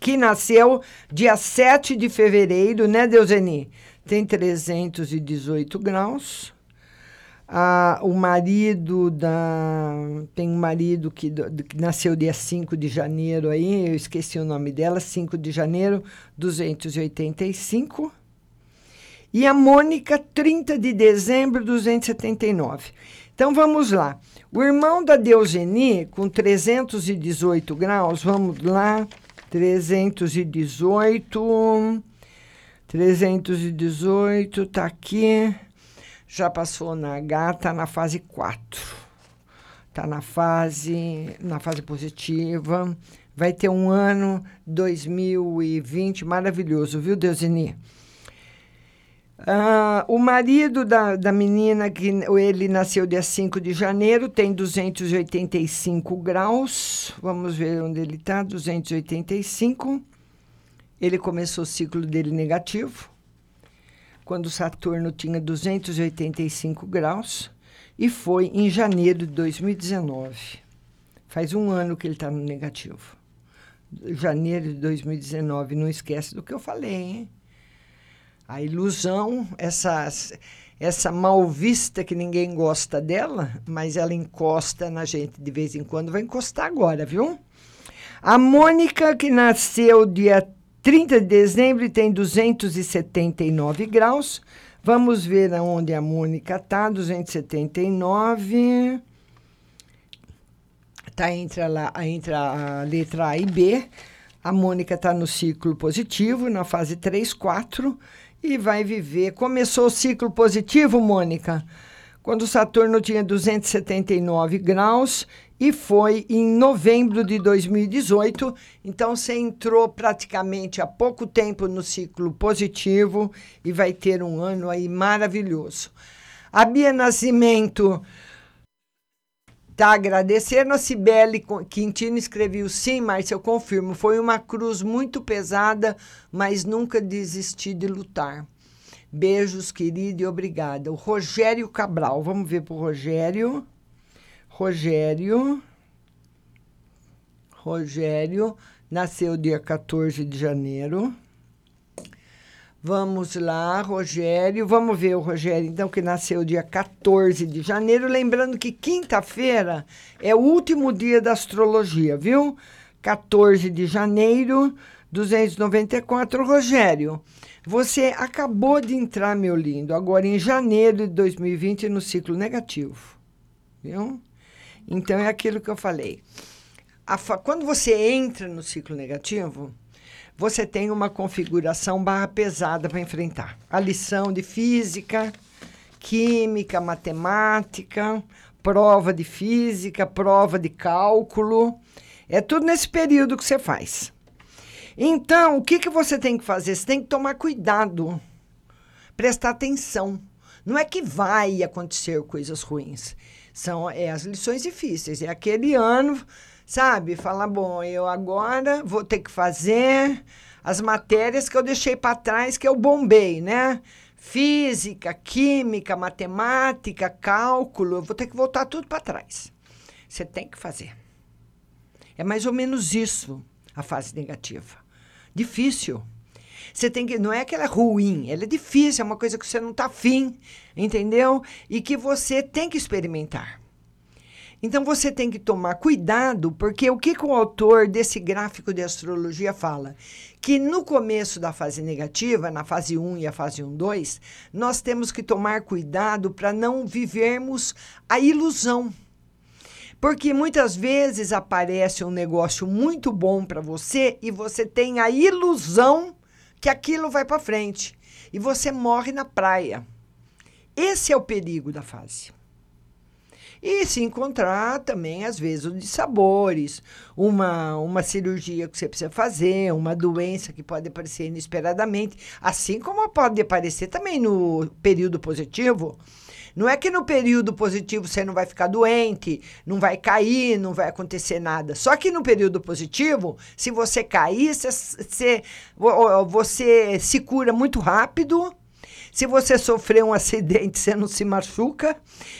que nasceu dia 7 de fevereiro, né, Deuseni? Tem 318 graus. Ah, o marido da. Tem um marido que, que nasceu dia 5 de janeiro aí, eu esqueci o nome dela, 5 de janeiro, 285. E a Mônica, 30 de dezembro, 279. Então vamos lá. O irmão da Deuseni, com 318 graus, vamos lá. 318. 318, tá aqui. Já passou na H, tá na fase 4. Tá na fase, na fase positiva. Vai ter um ano 2020 maravilhoso, viu, Deusini? Ah, o marido da, da menina, que ele nasceu dia 5 de janeiro, tem 285 graus. Vamos ver onde ele está, 285. Ele começou o ciclo dele negativo, quando Saturno tinha 285 graus, e foi em janeiro de 2019. Faz um ano que ele está no negativo. Janeiro de 2019, não esquece do que eu falei, hein? A ilusão, essa, essa mal vista que ninguém gosta dela, mas ela encosta na gente de vez em quando, vai encostar agora, viu? A Mônica, que nasceu dia 30 de dezembro tem 279 graus. Vamos ver aonde a Mônica está, 279. Está entre a, entre a letra A e B. A Mônica está no ciclo positivo, na fase 3, 4 e vai viver. Começou o ciclo positivo, Mônica, quando Saturno tinha 279 graus e foi em novembro de 2018. Então você entrou praticamente há pouco tempo no ciclo positivo e vai ter um ano aí maravilhoso. A Bia Nascimento está agradecendo. A Cibele Quintino escreveu: sim, Márcia, eu confirmo. Foi uma cruz muito pesada, mas nunca desisti de lutar. Beijos, querida, e obrigada. O Rogério Cabral, vamos ver para o Rogério. Rogério. Rogério nasceu dia 14 de janeiro. Vamos lá, Rogério. Vamos ver o Rogério, então, que nasceu dia 14 de janeiro. Lembrando que quinta-feira é o último dia da astrologia, viu? 14 de janeiro, 294. Rogério, você acabou de entrar, meu lindo, agora em janeiro de 2020 no ciclo negativo, viu? Então, é aquilo que eu falei. Quando você entra no ciclo negativo, você tem uma configuração barra pesada para enfrentar. A lição de física, química, matemática, prova de física, prova de cálculo. É tudo nesse período que você faz. Então, o que, que você tem que fazer? Você tem que tomar cuidado, prestar atenção. Não é que vai acontecer coisas ruins. São é, as lições difíceis. É aquele ano, sabe? Falar, bom, eu agora vou ter que fazer as matérias que eu deixei para trás, que eu bombei, né? Física, química, matemática, cálculo, eu vou ter que voltar tudo para trás. Você tem que fazer. É mais ou menos isso a fase negativa. Difícil. Você tem que. Não é que ela é ruim, ela é difícil, é uma coisa que você não está afim, entendeu? E que você tem que experimentar. Então você tem que tomar cuidado, porque o que, que o autor desse gráfico de astrologia fala? Que no começo da fase negativa, na fase 1 e a fase 1, 2, nós temos que tomar cuidado para não vivermos a ilusão. Porque muitas vezes aparece um negócio muito bom para você e você tem a ilusão que aquilo vai para frente e você morre na praia. Esse é o perigo da fase. E se encontrar também, às vezes, o de sabores, uma, uma cirurgia que você precisa fazer, uma doença que pode aparecer inesperadamente, assim como pode aparecer também no período positivo. Não é que no período positivo você não vai ficar doente, não vai cair, não vai acontecer nada. Só que no período positivo, se você cair, você, você, você se cura muito rápido se você sofrer um acidente, você não se machuca.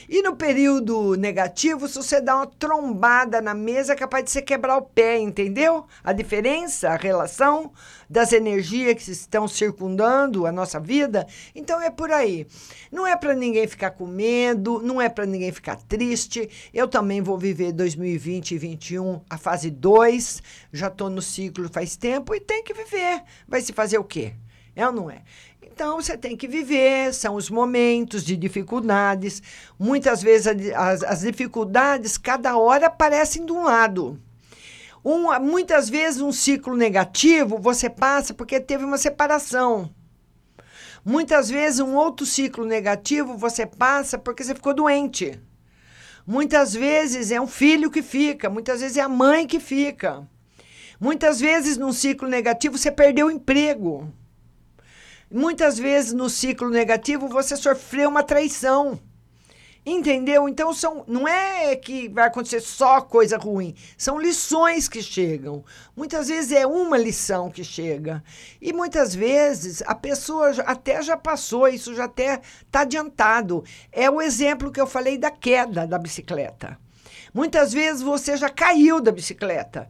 E no período negativo, se você dá uma trombada na mesa, é capaz de você quebrar o pé, entendeu? A diferença, a relação das energias que estão circundando a nossa vida. Então é por aí. Não é para ninguém ficar com medo, não é para ninguém ficar triste. Eu também vou viver 2020 e 2021, a fase 2. Já estou no ciclo faz tempo e tem que viver. Vai se fazer o quê? É ou não é? Então você tem que viver, são os momentos de dificuldades. Muitas vezes as, as dificuldades, cada hora, aparecem de um lado. Um, muitas vezes um ciclo negativo você passa porque teve uma separação. Muitas vezes um outro ciclo negativo você passa porque você ficou doente. Muitas vezes é um filho que fica, muitas vezes é a mãe que fica. Muitas vezes num ciclo negativo você perdeu o emprego. Muitas vezes no ciclo negativo você sofreu uma traição. Entendeu? Então são, não é que vai acontecer só coisa ruim, são lições que chegam. Muitas vezes é uma lição que chega. E muitas vezes a pessoa até já passou, isso já até está adiantado. É o exemplo que eu falei da queda da bicicleta. Muitas vezes você já caiu da bicicleta.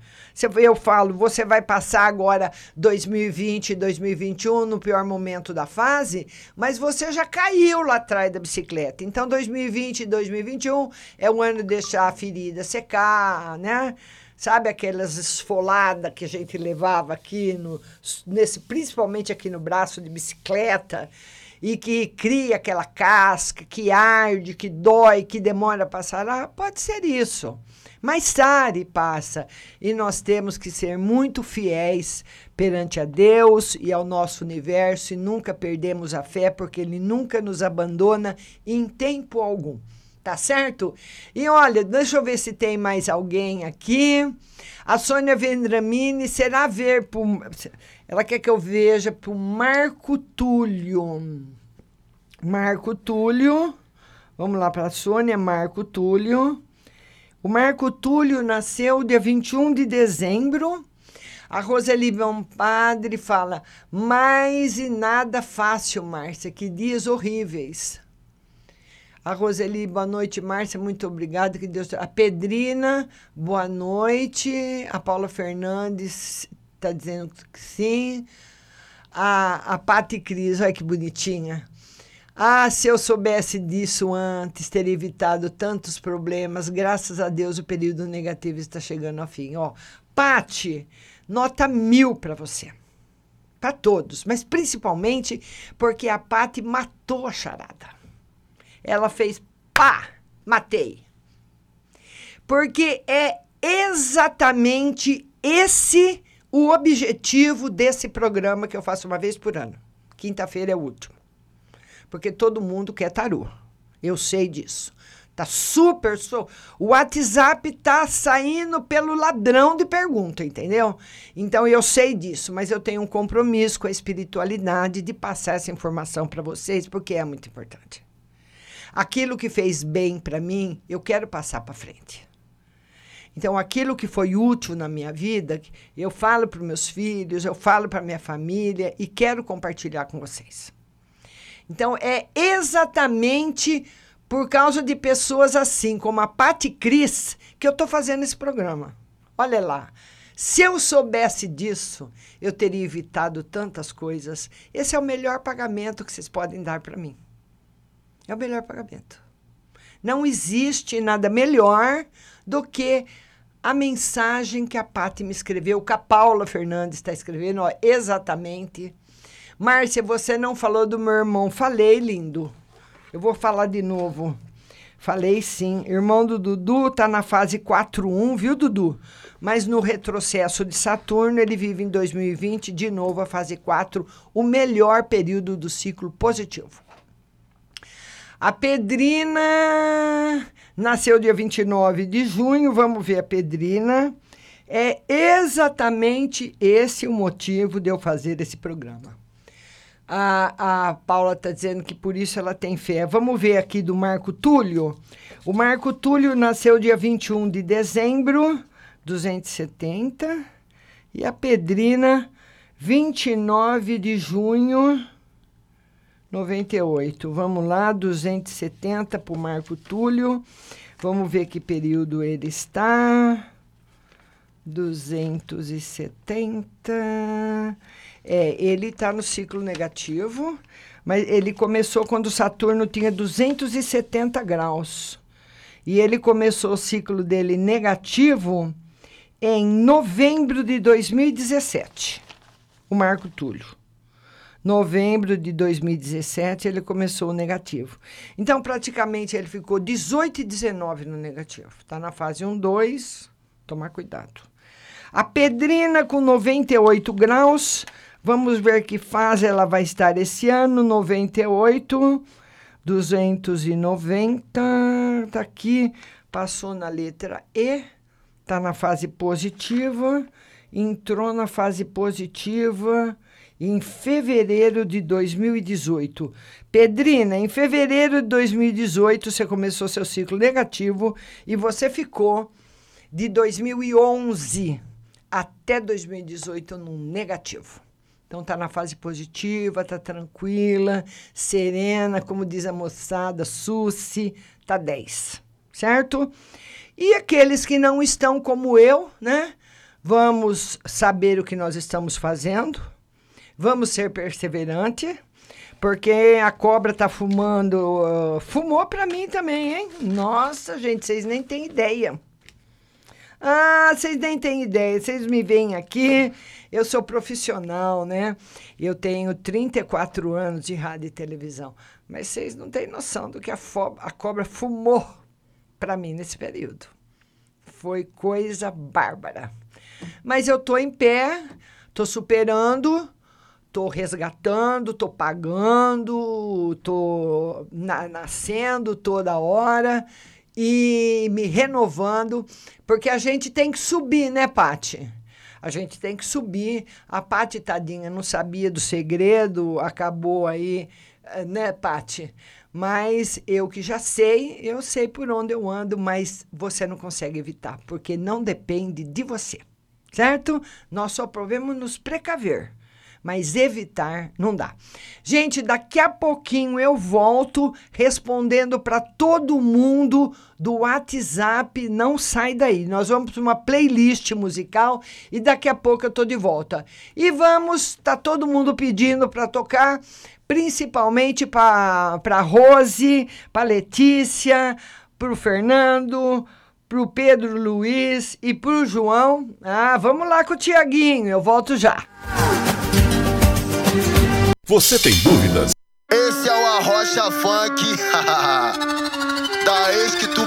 Eu falo, você vai passar agora 2020 e 2021 no pior momento da fase, mas você já caiu lá atrás da bicicleta. Então, 2020 e 2021 é o ano de deixar a ferida secar, né? Sabe aquelas esfoladas que a gente levava aqui, no, nesse, principalmente aqui no braço de bicicleta? E que cria aquela casca, que arde, que dói, que demora a passar, ah, pode ser isso. Mas e passa. E nós temos que ser muito fiéis perante a Deus e ao nosso universo e nunca perdemos a fé, porque Ele nunca nos abandona em tempo algum. Tá certo? E olha, deixa eu ver se tem mais alguém aqui. A Sônia Vendramini será ver. Por, ela quer que eu veja para o Marco Túlio. Marco Túlio. Vamos lá para Sônia, Marco Túlio. O Marco Túlio nasceu dia 21 de dezembro. A Roseli Padre fala: mais e nada fácil, Márcia, que dias horríveis. A Roseli, boa noite, Márcia, muito obrigada. Que Deus. A Pedrina, boa noite. A Paula Fernandes está dizendo que sim. A, a Pati Cris, olha que bonitinha. Ah, se eu soubesse disso antes, teria evitado tantos problemas. Graças a Deus, o período negativo está chegando ao fim. Ó, Pati, nota mil para você. Para todos, mas principalmente porque a Pati matou a charada. Ela fez pá, matei. Porque é exatamente esse o objetivo desse programa que eu faço uma vez por ano. Quinta-feira é o último. Porque todo mundo quer tarô. Eu sei disso. Tá super. So... O WhatsApp tá saindo pelo ladrão de pergunta, entendeu? Então eu sei disso, mas eu tenho um compromisso com a espiritualidade de passar essa informação para vocês, porque é muito importante. Aquilo que fez bem para mim, eu quero passar para frente. Então, aquilo que foi útil na minha vida, eu falo para meus filhos, eu falo para minha família e quero compartilhar com vocês. Então, é exatamente por causa de pessoas assim, como a Pati Cris, que eu estou fazendo esse programa. Olha lá. Se eu soubesse disso, eu teria evitado tantas coisas. Esse é o melhor pagamento que vocês podem dar para mim. É o melhor pagamento. Não existe nada melhor do que a mensagem que a Pati me escreveu, que a Paula Fernandes está escrevendo, ó, exatamente. Márcia, você não falou do meu irmão. Falei, lindo. Eu vou falar de novo. Falei sim. Irmão do Dudu está na fase 4.1, viu, Dudu? Mas no retrocesso de Saturno, ele vive em 2020, de novo a fase 4, o melhor período do ciclo positivo. A Pedrina nasceu dia 29 de junho, vamos ver a Pedrina. É exatamente esse o motivo de eu fazer esse programa. A, a Paula está dizendo que por isso ela tem fé. Vamos ver aqui do Marco Túlio. O Marco Túlio nasceu dia 21 de dezembro, 270. E a Pedrina, 29 de junho, 98. Vamos lá, 270 para o Marco Túlio. Vamos ver que período ele está. 270. É, ele está no ciclo negativo, mas ele começou quando Saturno tinha 270 graus. E ele começou o ciclo dele negativo em novembro de 2017. O Marco Túlio. Novembro de 2017 ele começou o negativo. Então, praticamente, ele ficou 18 e 19 no negativo. Está na fase 1, 2, tomar cuidado. A Pedrina com 98 graus. Vamos ver que fase ela vai estar esse ano. 98, 290. Está aqui, passou na letra E. Está na fase positiva. Entrou na fase positiva em fevereiro de 2018. Pedrina, em fevereiro de 2018 você começou seu ciclo negativo e você ficou de 2011 até 2018 num negativo. Então tá na fase positiva, tá tranquila, serena, como diz a moçada, Susi, tá 10, certo? E aqueles que não estão como eu, né? Vamos saber o que nós estamos fazendo. Vamos ser perseverante, porque a cobra tá fumando, uh, fumou para mim também, hein? Nossa, gente, vocês nem têm ideia. Ah, vocês nem têm ideia. Vocês me veem aqui, eu sou profissional, né? Eu tenho 34 anos de rádio e televisão. Mas vocês não têm noção do que a, a cobra fumou para mim nesse período. Foi coisa bárbara. Mas eu tô em pé, tô superando, tô resgatando, tô pagando, tô na, nascendo toda hora e me renovando, porque a gente tem que subir, né, Pati? A gente tem que subir. A Pati, tadinha, não sabia do segredo, acabou aí, eh, né, Pati? Mas eu que já sei, eu sei por onde eu ando, mas você não consegue evitar, porque não depende de você, certo? Nós só podemos nos precaver mas evitar não dá. Gente, daqui a pouquinho eu volto respondendo para todo mundo do WhatsApp. Não sai daí. Nós vamos para uma playlist musical e daqui a pouco eu tô de volta. E vamos, tá todo mundo pedindo para tocar, principalmente para Rose, para Letícia, para o Fernando, para o Pedro Luiz e para o João. Ah, vamos lá com o Tiaguinho, eu volto já. Você tem dúvidas? Esse é o Arrocha Funk da ex que tu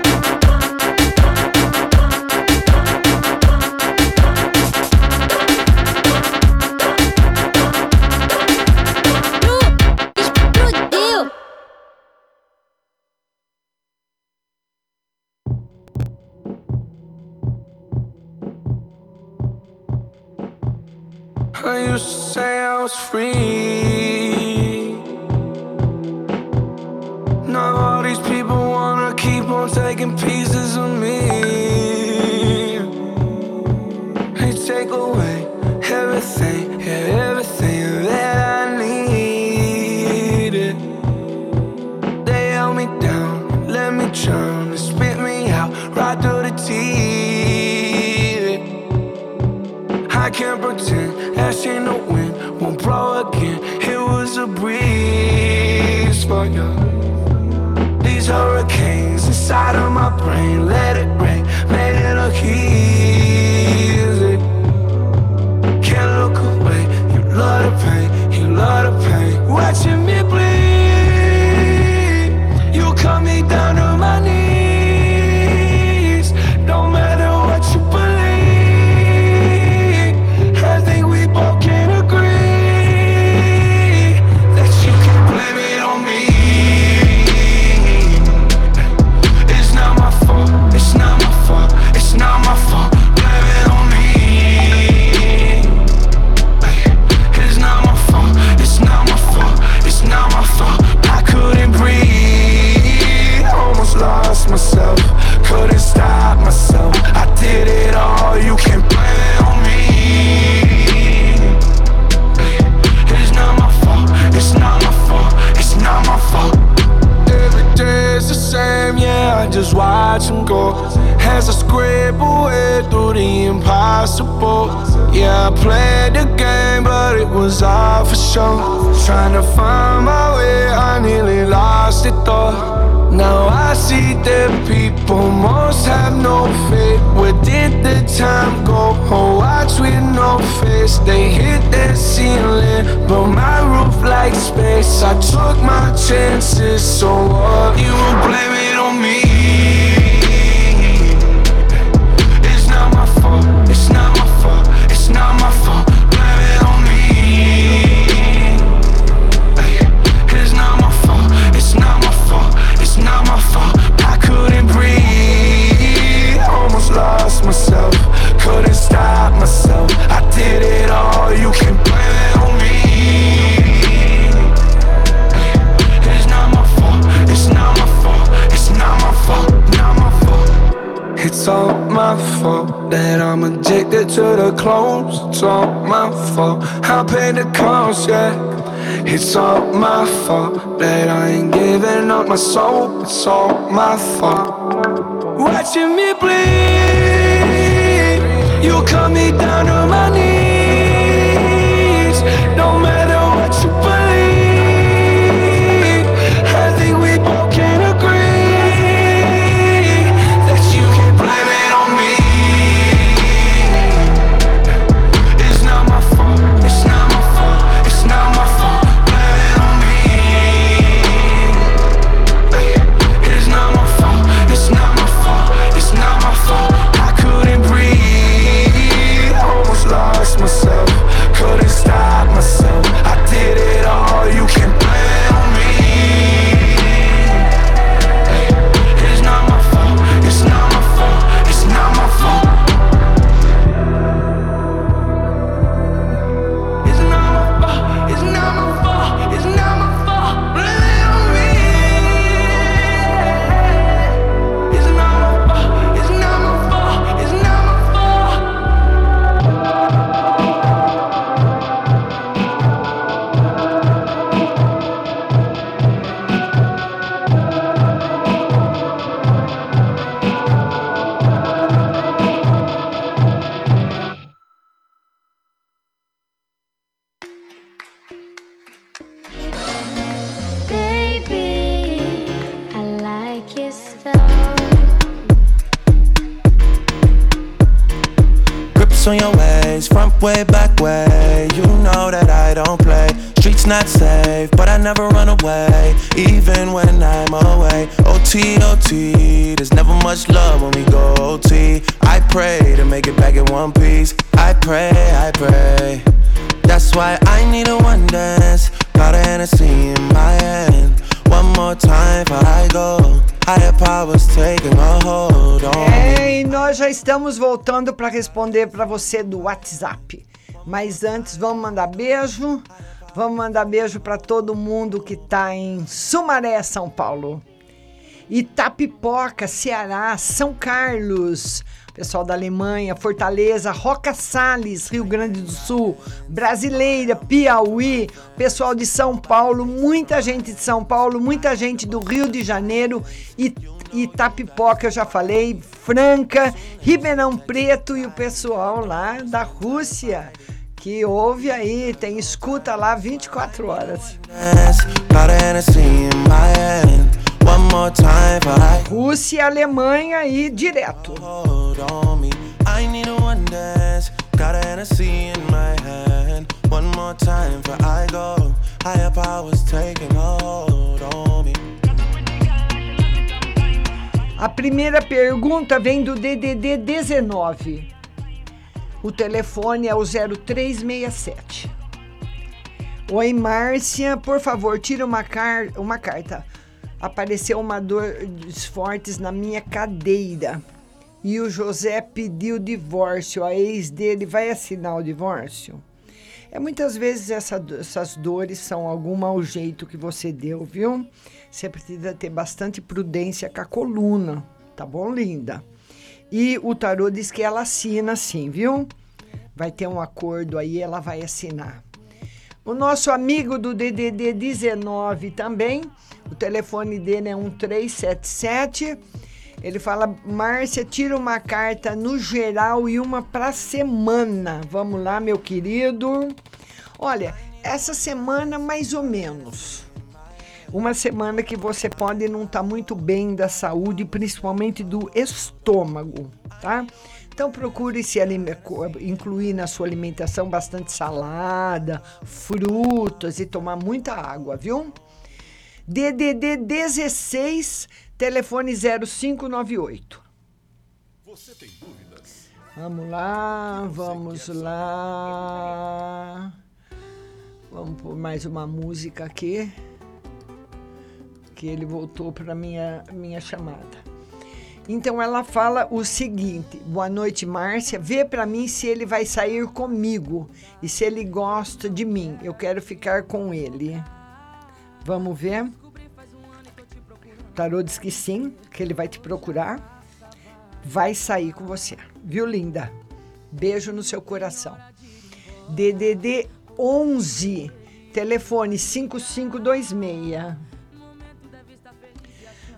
I used to say I was free. Now all these people wanna keep on taking pieces of me. These hurricanes inside of my brain, let it rain, impossible. Yeah, I played the game, but it was all for show. Trying to find my way, I nearly lost it though. Now I see that people most have no faith. Where did the time go? Oh, watch with no face. They hit that ceiling, but my roof like space. I took my chances, so what? You blame it on me. Fault that I'm addicted to the clones. It's all my fault. I paid the cost, yeah. It's all my fault that I ain't giving up my soul. It's all my fault. Watching me bleed, you cut me down to my knees. Responder para você do WhatsApp. Mas antes, vamos mandar beijo. Vamos mandar beijo para todo mundo que tá em Sumaré, São Paulo. Itapipoca, Ceará, São Carlos, pessoal da Alemanha, Fortaleza, Roca Sales, Rio Grande do Sul, Brasileira, Piauí, pessoal de São Paulo, muita gente de São Paulo, muita gente do Rio de Janeiro e Itapipoca, eu já falei, Franca, Ribeirão Preto e o pessoal lá da Rússia. Que ouve aí, tem escuta lá 24 horas. Rússia e Alemanha aí direto. one more time before I go. Higher powers taking hold A primeira pergunta vem do DDD 19. O telefone é o 0367. Oi, Márcia, por favor, tira uma, car uma carta. Apareceu uma dor fortes na minha cadeira. E o José pediu divórcio. A ex dele vai assinar o divórcio? É muitas vezes essa- essas dores são algum mau jeito que você deu, viu? Você precisa ter bastante prudência com a coluna, tá bom, linda? E o tarô diz que ela assina sim, viu? Vai ter um acordo aí, ela vai assinar. O nosso amigo do DDD 19 também, o telefone dele é 1377. Ele fala: Márcia, tira uma carta no geral e uma para semana. Vamos lá, meu querido. Olha, essa semana mais ou menos. Uma semana que você pode não estar muito bem da saúde, principalmente do estômago, tá? Então procure se incluir na sua alimentação bastante salada, frutas e tomar muita água, viu? DDD 16, telefone 0598. Você tem dúvidas? Vamos lá, vamos lá. Vamos por mais uma música aqui. Que ele voltou para minha minha chamada. Então ela fala o seguinte: Boa noite, Márcia. Vê para mim se ele vai sair comigo e se ele gosta de mim. Eu quero ficar com ele. Vamos ver. Tarô diz que sim, que ele vai te procurar. Vai sair com você. Viu, linda? Beijo no seu coração. DDD 11, telefone 5526.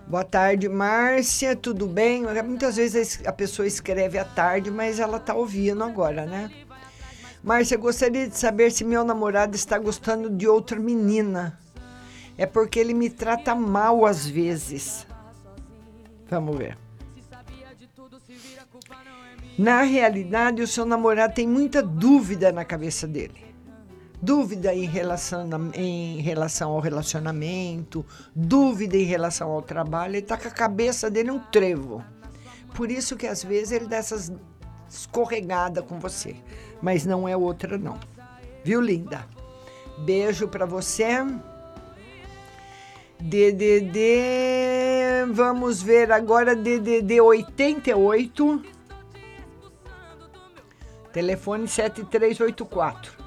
Boa tarde, Márcia. Tudo bem? Muitas vezes a pessoa escreve à tarde, mas ela tá ouvindo agora, né? Márcia, gostaria de saber se meu namorado está gostando de outra menina. É porque ele me trata mal às vezes. Vamos ver. Na realidade, o seu namorado tem muita dúvida na cabeça dele. Dúvida em relação, em relação ao relacionamento, dúvida em relação ao trabalho. Ele tá com a cabeça dele um trevo. Por isso que às vezes ele dá essas escorregadas com você. Mas não é outra, não. Viu, linda? Beijo pra você. DDD. Vamos ver agora DDD 88. Telefone 7384.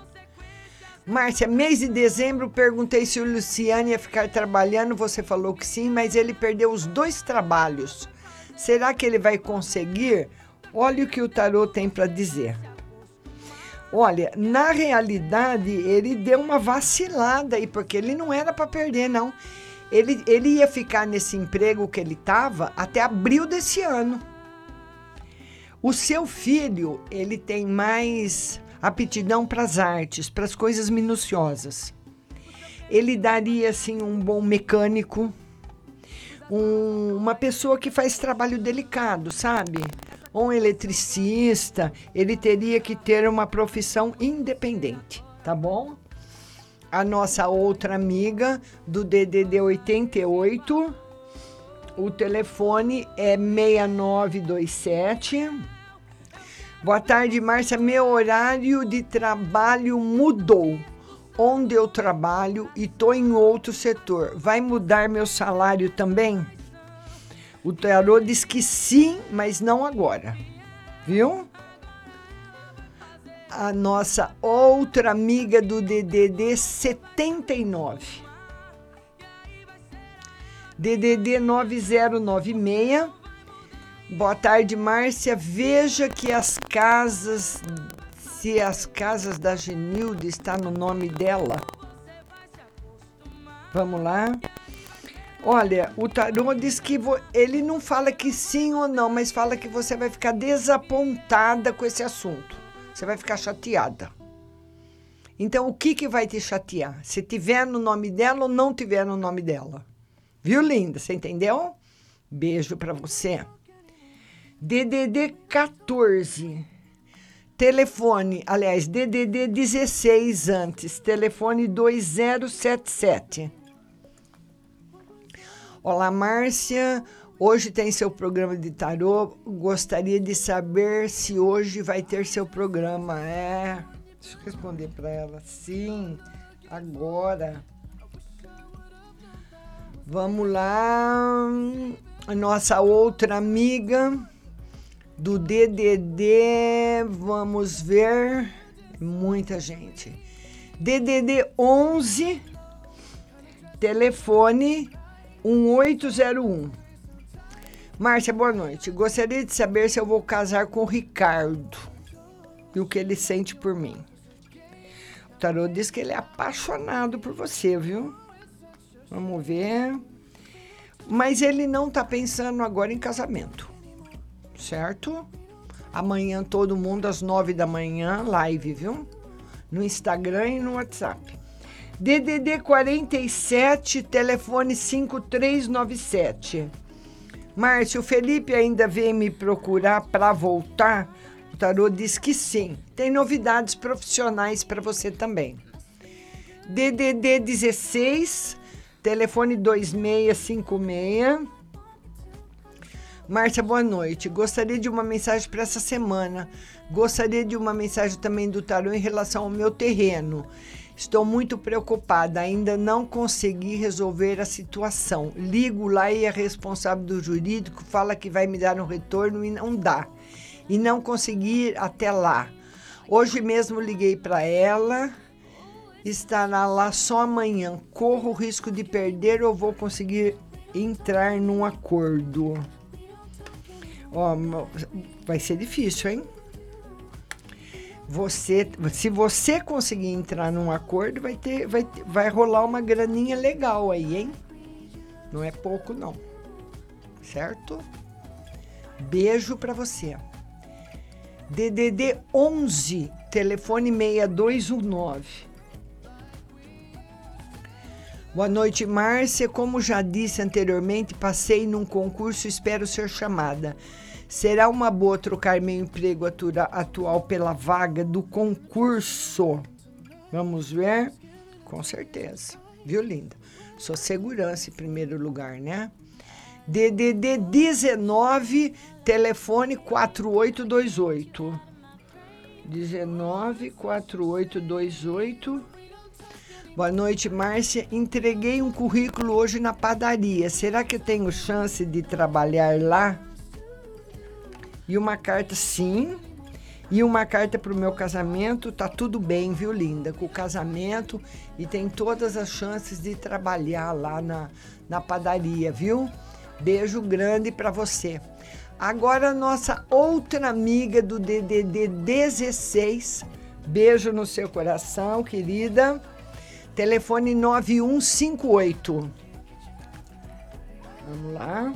Márcia, mês de dezembro, perguntei se o Luciano ia ficar trabalhando. Você falou que sim, mas ele perdeu os dois trabalhos. Será que ele vai conseguir? Olha o que o tarô tem para dizer. Olha, na realidade, ele deu uma vacilada aí, porque ele não era para perder, não. Ele, ele ia ficar nesse emprego que ele estava até abril desse ano. O seu filho, ele tem mais aptidão para as artes, para as coisas minuciosas. Ele daria assim um bom mecânico, um- uma pessoa que faz trabalho delicado, sabe? um eletricista, ele teria que ter uma profissão independente, tá bom? A nossa outra amiga do DDD 88, o telefone é 6927. Boa tarde, Márcia. Meu horário de trabalho mudou. Onde eu trabalho e tô em outro setor. Vai mudar meu salário também? O tarô diz que sim, mas não agora. Viu? A nossa outra amiga do DDD 79. DDD 9096. Boa tarde, Márcia. Veja que as casas, se as casas da Genilde está no nome dela. Vamos lá. Olha, o tarô diz que vo- ele não fala que sim ou não, mas fala que você vai ficar desapontada com esse assunto. Você vai ficar chateada. Então, o que, que vai te chatear? Se tiver no nome dela ou não tiver no nome dela. Viu, linda? Você entendeu? Beijo pra você. DDD 14. Telefone, aliás, DDD 16 antes. Telefone 2077. Olá, Márcia. Hoje tem seu programa de tarô. Gostaria de saber se hoje vai ter seu programa. É. Deixa eu responder para ela. Sim, agora. Vamos lá. Nossa outra amiga do DDD. Vamos ver. Muita gente. DDD 11. Telefone 1801. Márcia, boa noite. Gostaria de saber se eu vou casar com o Ricardo e o que ele sente por mim. O tarô diz que ele é apaixonado por você, viu? Vamos ver. Mas ele não tá pensando agora em casamento, certo? Amanhã todo mundo às nove da manhã, live, viu? No Instagram e no WhatsApp. DDD 47, telefone 5397. Márcio, o Felipe ainda vem me procurar para voltar? O tarô diz que sim. Tem novidades profissionais para você também. DDD 16, telefone 2656. Márcia, boa noite. Gostaria de uma mensagem para essa semana. Gostaria de uma mensagem também do tarô em relação ao meu terreno. Estou muito preocupada, ainda não consegui resolver a situação. Ligo lá e a responsável do jurídico fala que vai me dar um retorno e não dá. E não consegui ir até lá. Hoje mesmo liguei para ela, estará lá só amanhã. Corro o risco de perder ou vou conseguir entrar num acordo? Ó, vai ser difícil, hein? Você, se você conseguir entrar num acordo, vai ter, vai, vai rolar uma graninha legal aí, hein? Não é pouco não. Certo? Beijo pra você. DDD 11, telefone 6219. Boa noite, Márcia. Como já disse anteriormente, passei num concurso e espero ser chamada. Será uma boa trocar meu emprego atura- atual pela vaga do concurso? Vamos ver? Com certeza. Viu, linda? Sua segurança em primeiro lugar, né? DDD 19, telefone 4828. 19 4828. Boa noite, Márcia. Entreguei um currículo hoje na padaria. Será que tenho chance de trabalhar lá? E uma carta, sim. E uma carta para o meu casamento. Tá tudo bem, viu, linda? Com o casamento e tem todas as chances de trabalhar lá na, na padaria, viu? Beijo grande para você. Agora, nossa outra amiga do DDD 16. Beijo no seu coração, querida. Telefone 9158. Vamos lá.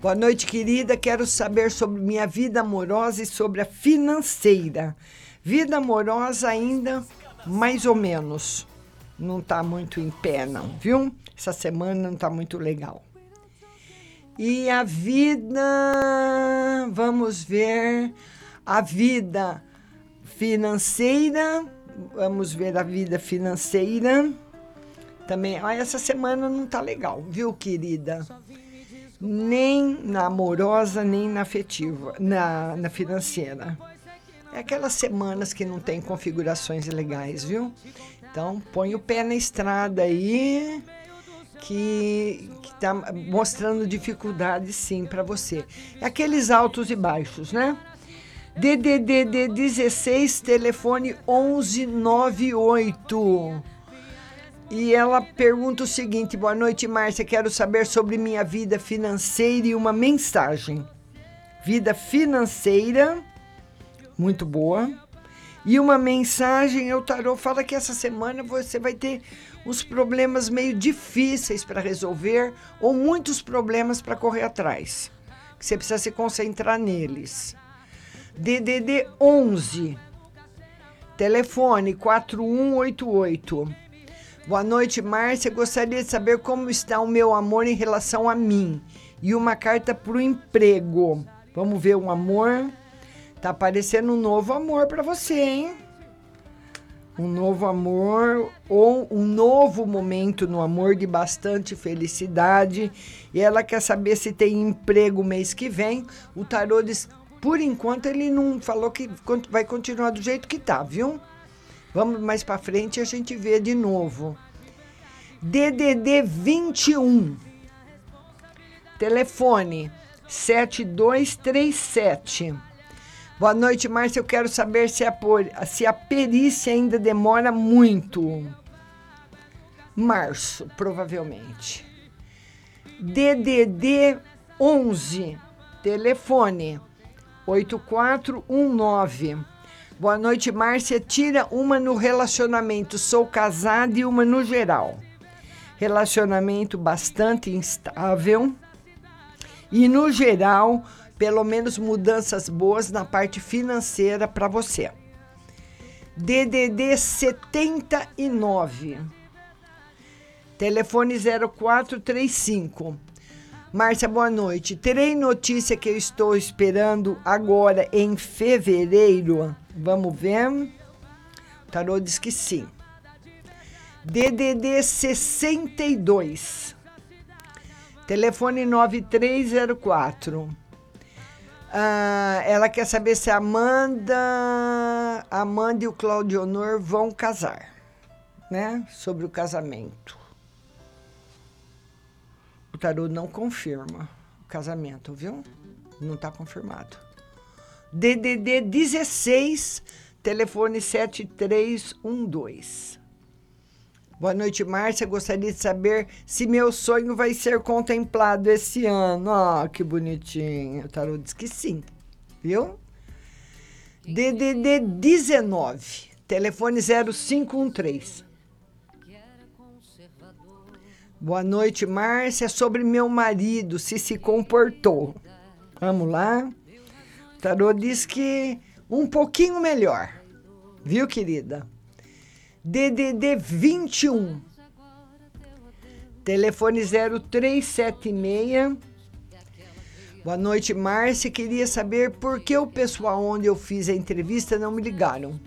Boa noite, querida. Quero saber sobre minha vida amorosa e sobre a financeira. Vida amorosa ainda mais ou menos. Não tá muito em pé, não, viu? Essa semana não tá muito legal. E a vida, vamos ver, a vida financeira, vamos ver a vida financeira. Também, ah, essa semana não tá legal, viu, querida? Nem na amorosa, nem na afetiva, na, na financeira. É aquelas semanas que não tem configurações legais, viu? Então, põe o pé na estrada aí, que está mostrando dificuldade sim para você. É aqueles altos e baixos, né? DDD 16, telefone 1198. E ela pergunta o seguinte: Boa noite, Márcia. Quero saber sobre minha vida financeira e uma mensagem. Vida financeira, muito boa. E uma mensagem, o tarô fala que essa semana você vai ter uns problemas meio difíceis para resolver ou muitos problemas para correr atrás. Que você precisa se concentrar neles. DDD 11, telefone 4188. Boa noite, Márcia. Gostaria de saber como está o meu amor em relação a mim. E uma carta para o emprego. Vamos ver um amor. Tá aparecendo um novo amor para você, hein? Um novo amor ou um novo momento no amor de bastante felicidade. E ela quer saber se tem emprego mês que vem. O tarô diz, por enquanto ele não falou que vai continuar do jeito que tá, viu? Vamos mais para frente e a gente vê de novo. DDD 21. Telefone 7237. Boa noite, Márcia. Eu quero saber se a, por, se a perícia ainda demora muito. Março, provavelmente. DDD 11, telefone 8419. Boa noite, Márcia. Tira uma no relacionamento. Sou casada e uma no geral. Relacionamento bastante instável. E no geral, pelo menos mudanças boas na parte financeira para você. DDD 79. Telefone 0435. Márcia, boa noite. Terei notícia que eu estou esperando agora em fevereiro. Vamos ver. O tarô diz que sim. DDD 62. Telefone 9304. Ah, ela quer saber se a Amanda, Amanda e o Claudio Honor vão casar, né? Sobre o casamento. Tarô não confirma o casamento, viu? Não está confirmado. DDD 16, telefone 7312. Boa noite, Márcia. Gostaria de saber se meu sonho vai ser contemplado esse ano. Ah, que bonitinho. O tarô diz que sim, viu? DDD 19, telefone 0513. Boa noite, Márcia. Sobre meu marido, se se comportou. Vamos lá. O tarô diz que um pouquinho melhor. Viu, querida? DDD 21. Telefone 0376. Boa noite, Márcia. Queria saber por que o pessoal onde eu fiz a entrevista não me ligaram.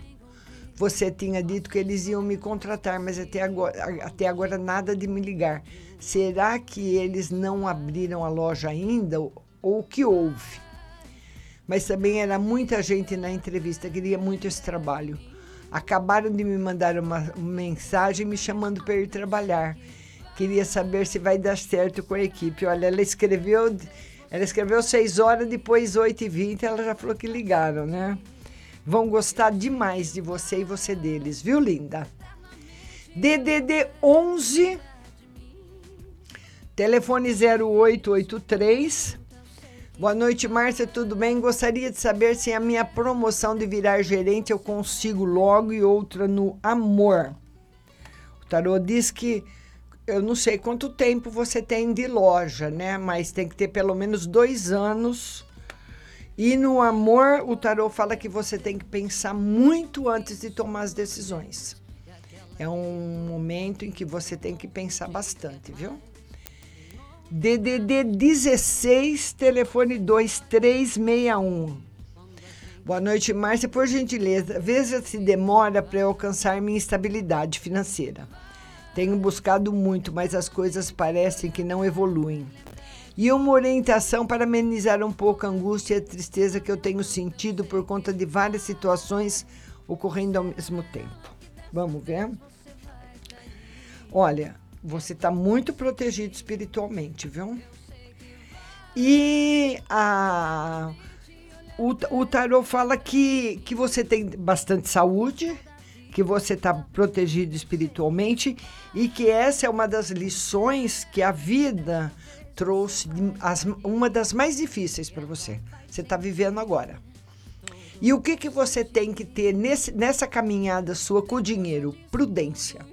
Você tinha dito que eles iam me contratar, mas até agora, até agora nada de me ligar. Será que eles não abriram a loja ainda ou o que houve? Mas também era muita gente na entrevista, queria muito esse trabalho acabaram de me mandar uma mensagem me chamando para ir trabalhar. Queria saber se vai dar certo com a equipe. Olha, ela escreveu, ela escreveu 6 horas, depois 8 e 20 ela já falou que ligaram, né? Vão gostar demais de você e você deles, viu, linda? DDD 11 telefone 0883 Boa noite, Márcia, tudo bem? Gostaria de saber se a minha promoção de virar gerente eu consigo logo e outra no amor. O tarô diz que eu não sei quanto tempo você tem de loja, né? Mas tem que ter pelo menos dois anos. E no amor, o tarô fala que você tem que pensar muito antes de tomar as decisões. É um momento em que você tem que pensar bastante, viu? DDD 16, telefone 2361. Boa noite, Márcia. Por gentileza, veja se demora para eu alcançar minha estabilidade financeira. Tenho buscado muito, mas as coisas parecem que não evoluem. E uma orientação para amenizar um pouco a angústia e a tristeza que eu tenho sentido por conta de várias situações ocorrendo ao mesmo tempo. Vamos ver? Olha, você está muito protegido espiritualmente, viu? E a, o, o tarô fala que, que você tem bastante saúde, que você está protegido espiritualmente e que essa é uma das lições que a vida trouxe, as, uma das mais difíceis para você. Você está vivendo agora. E o que, que você tem que ter nesse, nessa caminhada sua com o dinheiro? Prudência.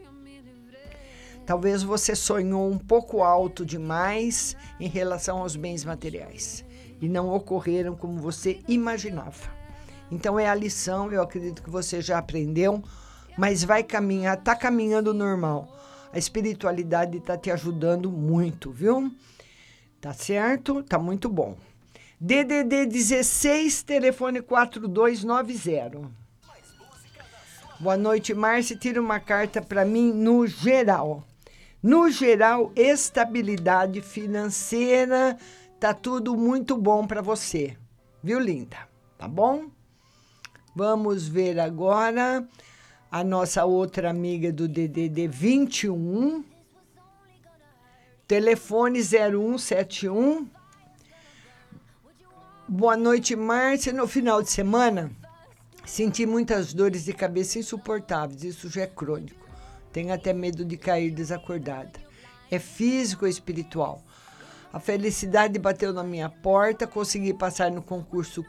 Talvez você sonhou um pouco alto demais em relação aos bens materiais e não ocorreram como você imaginava. Então é a lição, eu acredito que você já aprendeu, mas vai caminhar, tá caminhando normal. A espiritualidade está te ajudando muito, viu? Tá certo? Tá muito bom. DDD 16, telefone 4290. Boa noite, Márcia. Tira uma carta para mim no geral. No geral, estabilidade financeira, tá tudo muito bom para você. Viu, linda? Tá bom? Vamos ver agora a nossa outra amiga do DDD 21. Telefone 0171. Boa noite, Márcia. No final de semana, senti muitas dores de cabeça insuportáveis. Isso já é crônico. Tenho até medo de cair desacordada. É físico ou espiritual. A felicidade bateu na minha porta, consegui passar no concurso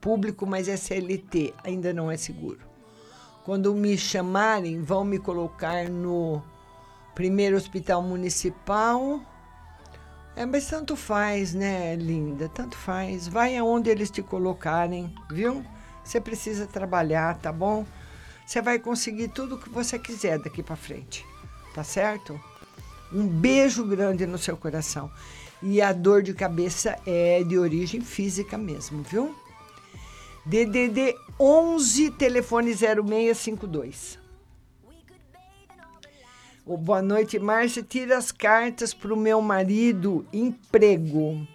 público, mas é CLT, ainda não é seguro. Quando me chamarem, vão me colocar no primeiro hospital municipal. É, mas tanto faz, né, linda? Tanto faz. Vai aonde eles te colocarem, viu? Você precisa trabalhar, tá bom? Você vai conseguir tudo o que você quiser daqui para frente, tá certo? Um beijo grande no seu coração. E a dor de cabeça é de origem física mesmo, viu? DDD 11, telefone 0652. Ô, boa noite, Márcia. Tira as cartas para o meu marido, emprego.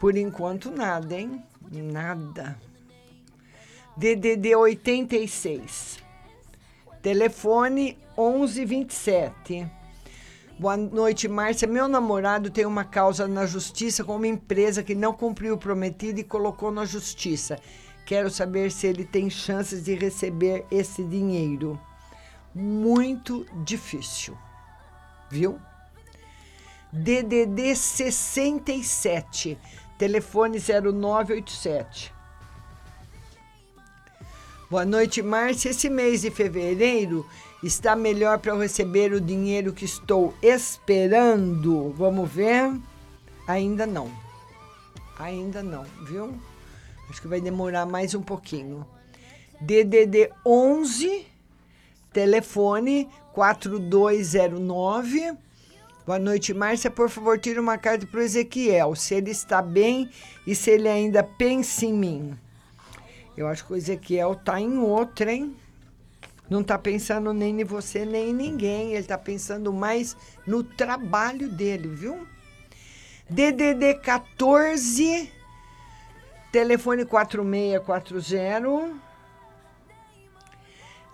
Por enquanto, nada, hein? Nada. DDD 86. Telefone 1127. Boa noite, Márcia. Meu namorado tem uma causa na justiça com uma empresa que não cumpriu o prometido e colocou na justiça. Quero saber se ele tem chances de receber esse dinheiro. Muito difícil, viu? DDD 67, telefone 0987. Boa noite, Márcia. Esse mês de fevereiro está melhor para receber o dinheiro que estou esperando. Vamos ver? Ainda não. Ainda não, viu? Acho que vai demorar mais um pouquinho. DDD 11, telefone 4209. Boa noite, Márcia. Por favor, tire uma carta para o Ezequiel, se ele está bem e se ele ainda pensa em mim. Eu acho que o Ezequiel tá em outra, hein? Não tá pensando nem em você, nem em ninguém. Ele tá pensando mais no trabalho dele, viu? DDD 14, telefone 4640.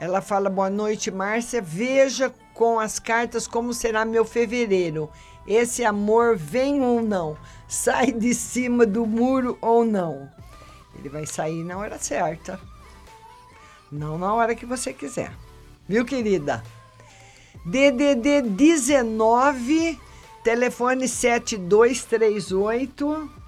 Ela fala: Boa noite, Márcia. Veja com as cartas como será meu fevereiro. Esse amor vem ou não? Sai de cima do muro ou não? Ele vai sair na hora certa. Não na hora que você quiser. Viu, querida? DDD 19, telefone 7238.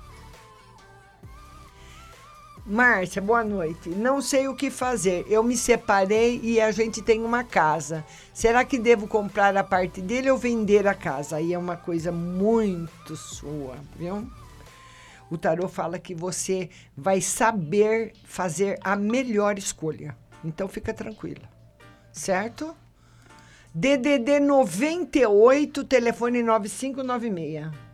Márcia, boa noite. Não sei o que fazer. Eu me separei e a gente tem uma casa. Será que devo comprar a parte dele ou vender a casa? Aí é uma coisa muito sua, viu? O tarô fala que você vai saber fazer a melhor escolha. Então fica tranquila. Certo? DDD 98, telefone 9596.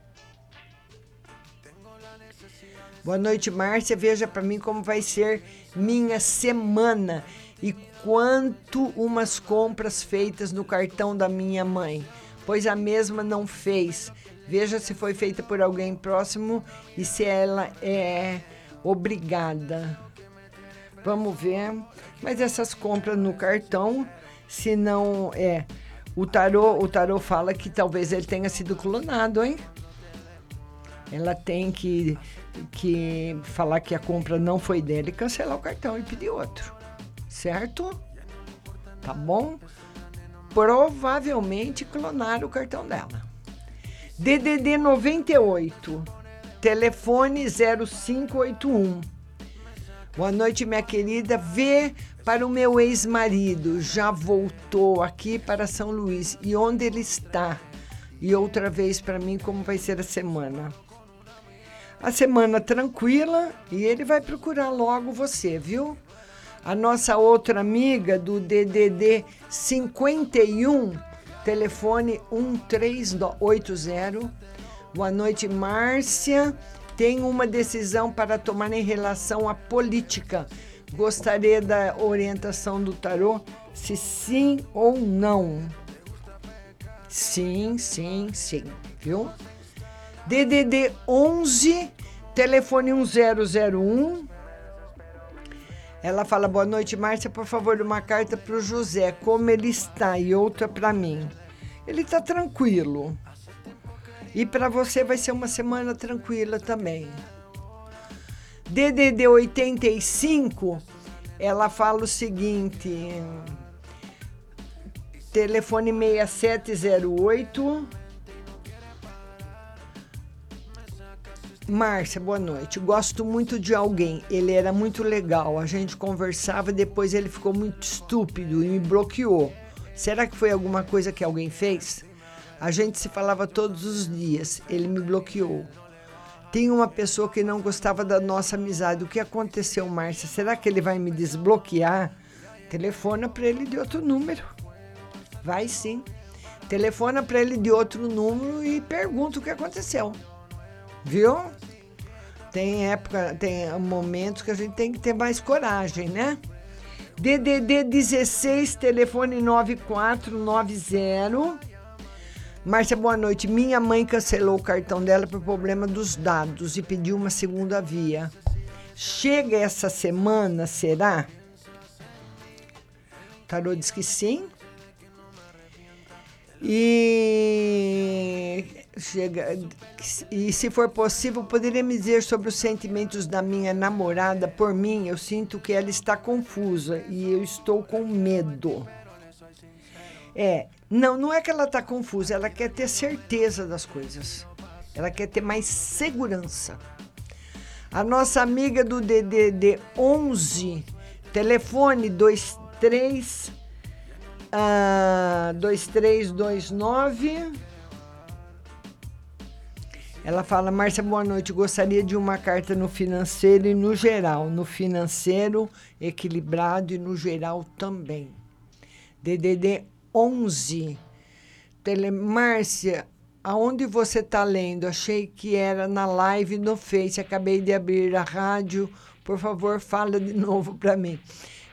Boa noite, Márcia. Veja para mim como vai ser minha semana e quanto umas compras feitas no cartão da minha mãe, pois a mesma não fez. Veja se foi feita por alguém próximo e se ela é obrigada. Vamos ver. Mas essas compras no cartão, se não é. O tarô, o tarô fala que talvez ele tenha sido clonado, hein? Ela tem que, que falar que a compra não foi dele, cancelar o cartão e pedir outro. Certo? Tá bom? Provavelmente clonaram o cartão dela. DDD 98, telefone 0581. Boa noite, minha querida. Vê para o meu ex-marido. Já voltou aqui para São Luís. E onde ele está? E outra vez para mim como vai ser a semana. A semana tranquila e ele vai procurar logo você, viu? A nossa outra amiga do DDD 51, telefone 1380. Boa noite, Márcia. Tenho uma decisão para tomar em relação à política. Gostaria da orientação do tarô, se sim ou não. Sim, sim, sim, viu? DDD 11, telefone 1001. Ela fala: Boa noite, Márcia. Por favor, uma carta para o José. Como ele está? E outra para mim. Ele está tranquilo. E para você vai ser uma semana tranquila também. DDD 85, ela fala o seguinte: telefone 6708. Márcia, boa noite. Gosto muito de alguém. Ele era muito legal. A gente conversava, depois ele ficou muito estúpido e me bloqueou. Será que foi alguma coisa que alguém fez? A gente se falava todos os dias. Ele me bloqueou. Tem uma pessoa que não gostava da nossa amizade. O que aconteceu, Márcia? Será que ele vai me desbloquear? Telefona para ele de outro número. Vai sim. Telefona para ele de outro número e pergunta o que aconteceu. Viu? Tem época, tem momentos que a gente tem que ter mais coragem, né? DDD 16, telefone 9490. Márcia, boa noite. Minha mãe cancelou o cartão dela por problema dos dados e pediu uma segunda via. Chega essa semana, será? O tarô diz que sim. E chega e se for possível, poderia me dizer sobre os sentimentos da minha namorada por mim? Eu sinto que ela está confusa e eu estou com medo. É, não, não é que ela está confusa, ela quer ter certeza das coisas. Ela quer ter mais segurança. A nossa amiga do DDD 11, telefone 23 uh, 2329 ela fala, Márcia, boa noite. Gostaria de uma carta no financeiro e no geral. No financeiro, equilibrado e no geral também. DDD 11. Tele... Márcia, aonde você está lendo? Achei que era na live no Face. Acabei de abrir a rádio. Por favor, fala de novo para mim.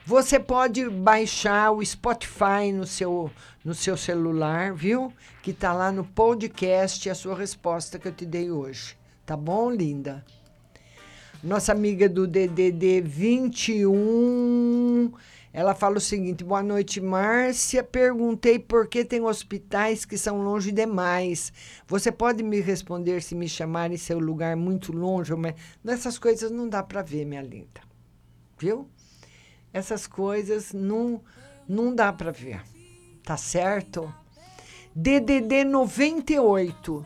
Você pode baixar o Spotify no seu, no seu celular, viu? Que tá lá no podcast a sua resposta que eu te dei hoje. Tá bom, linda? Nossa amiga do DDD 21, ela fala o seguinte: Boa noite, Márcia. Perguntei por que tem hospitais que são longe demais. Você pode me responder se me chamarem seu lugar muito longe? Mas nessas coisas não dá para ver, minha linda. Viu? Essas coisas não, não dá para ver. Tá certo? DDD 98,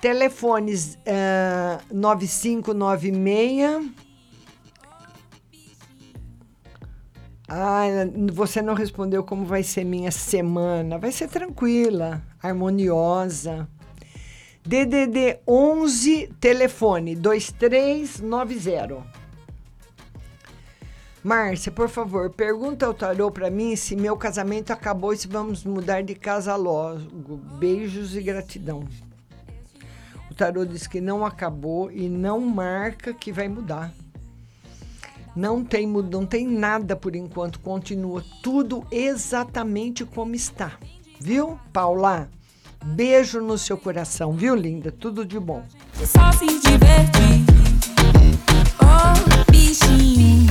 telefones uh, 9596. Ah, você não respondeu como vai ser minha semana. Vai ser tranquila, harmoniosa. DDD 11, telefone 2390. Márcia, por favor, pergunta ao tarô para mim se meu casamento acabou e se vamos mudar de casa logo. Beijos e gratidão. O tarô diz que não acabou e não marca que vai mudar. Não tem, não tem nada por enquanto, continua tudo exatamente como está. Viu, Paula? Beijo no seu coração, viu, linda? Tudo de bom. Só se divertir.「心」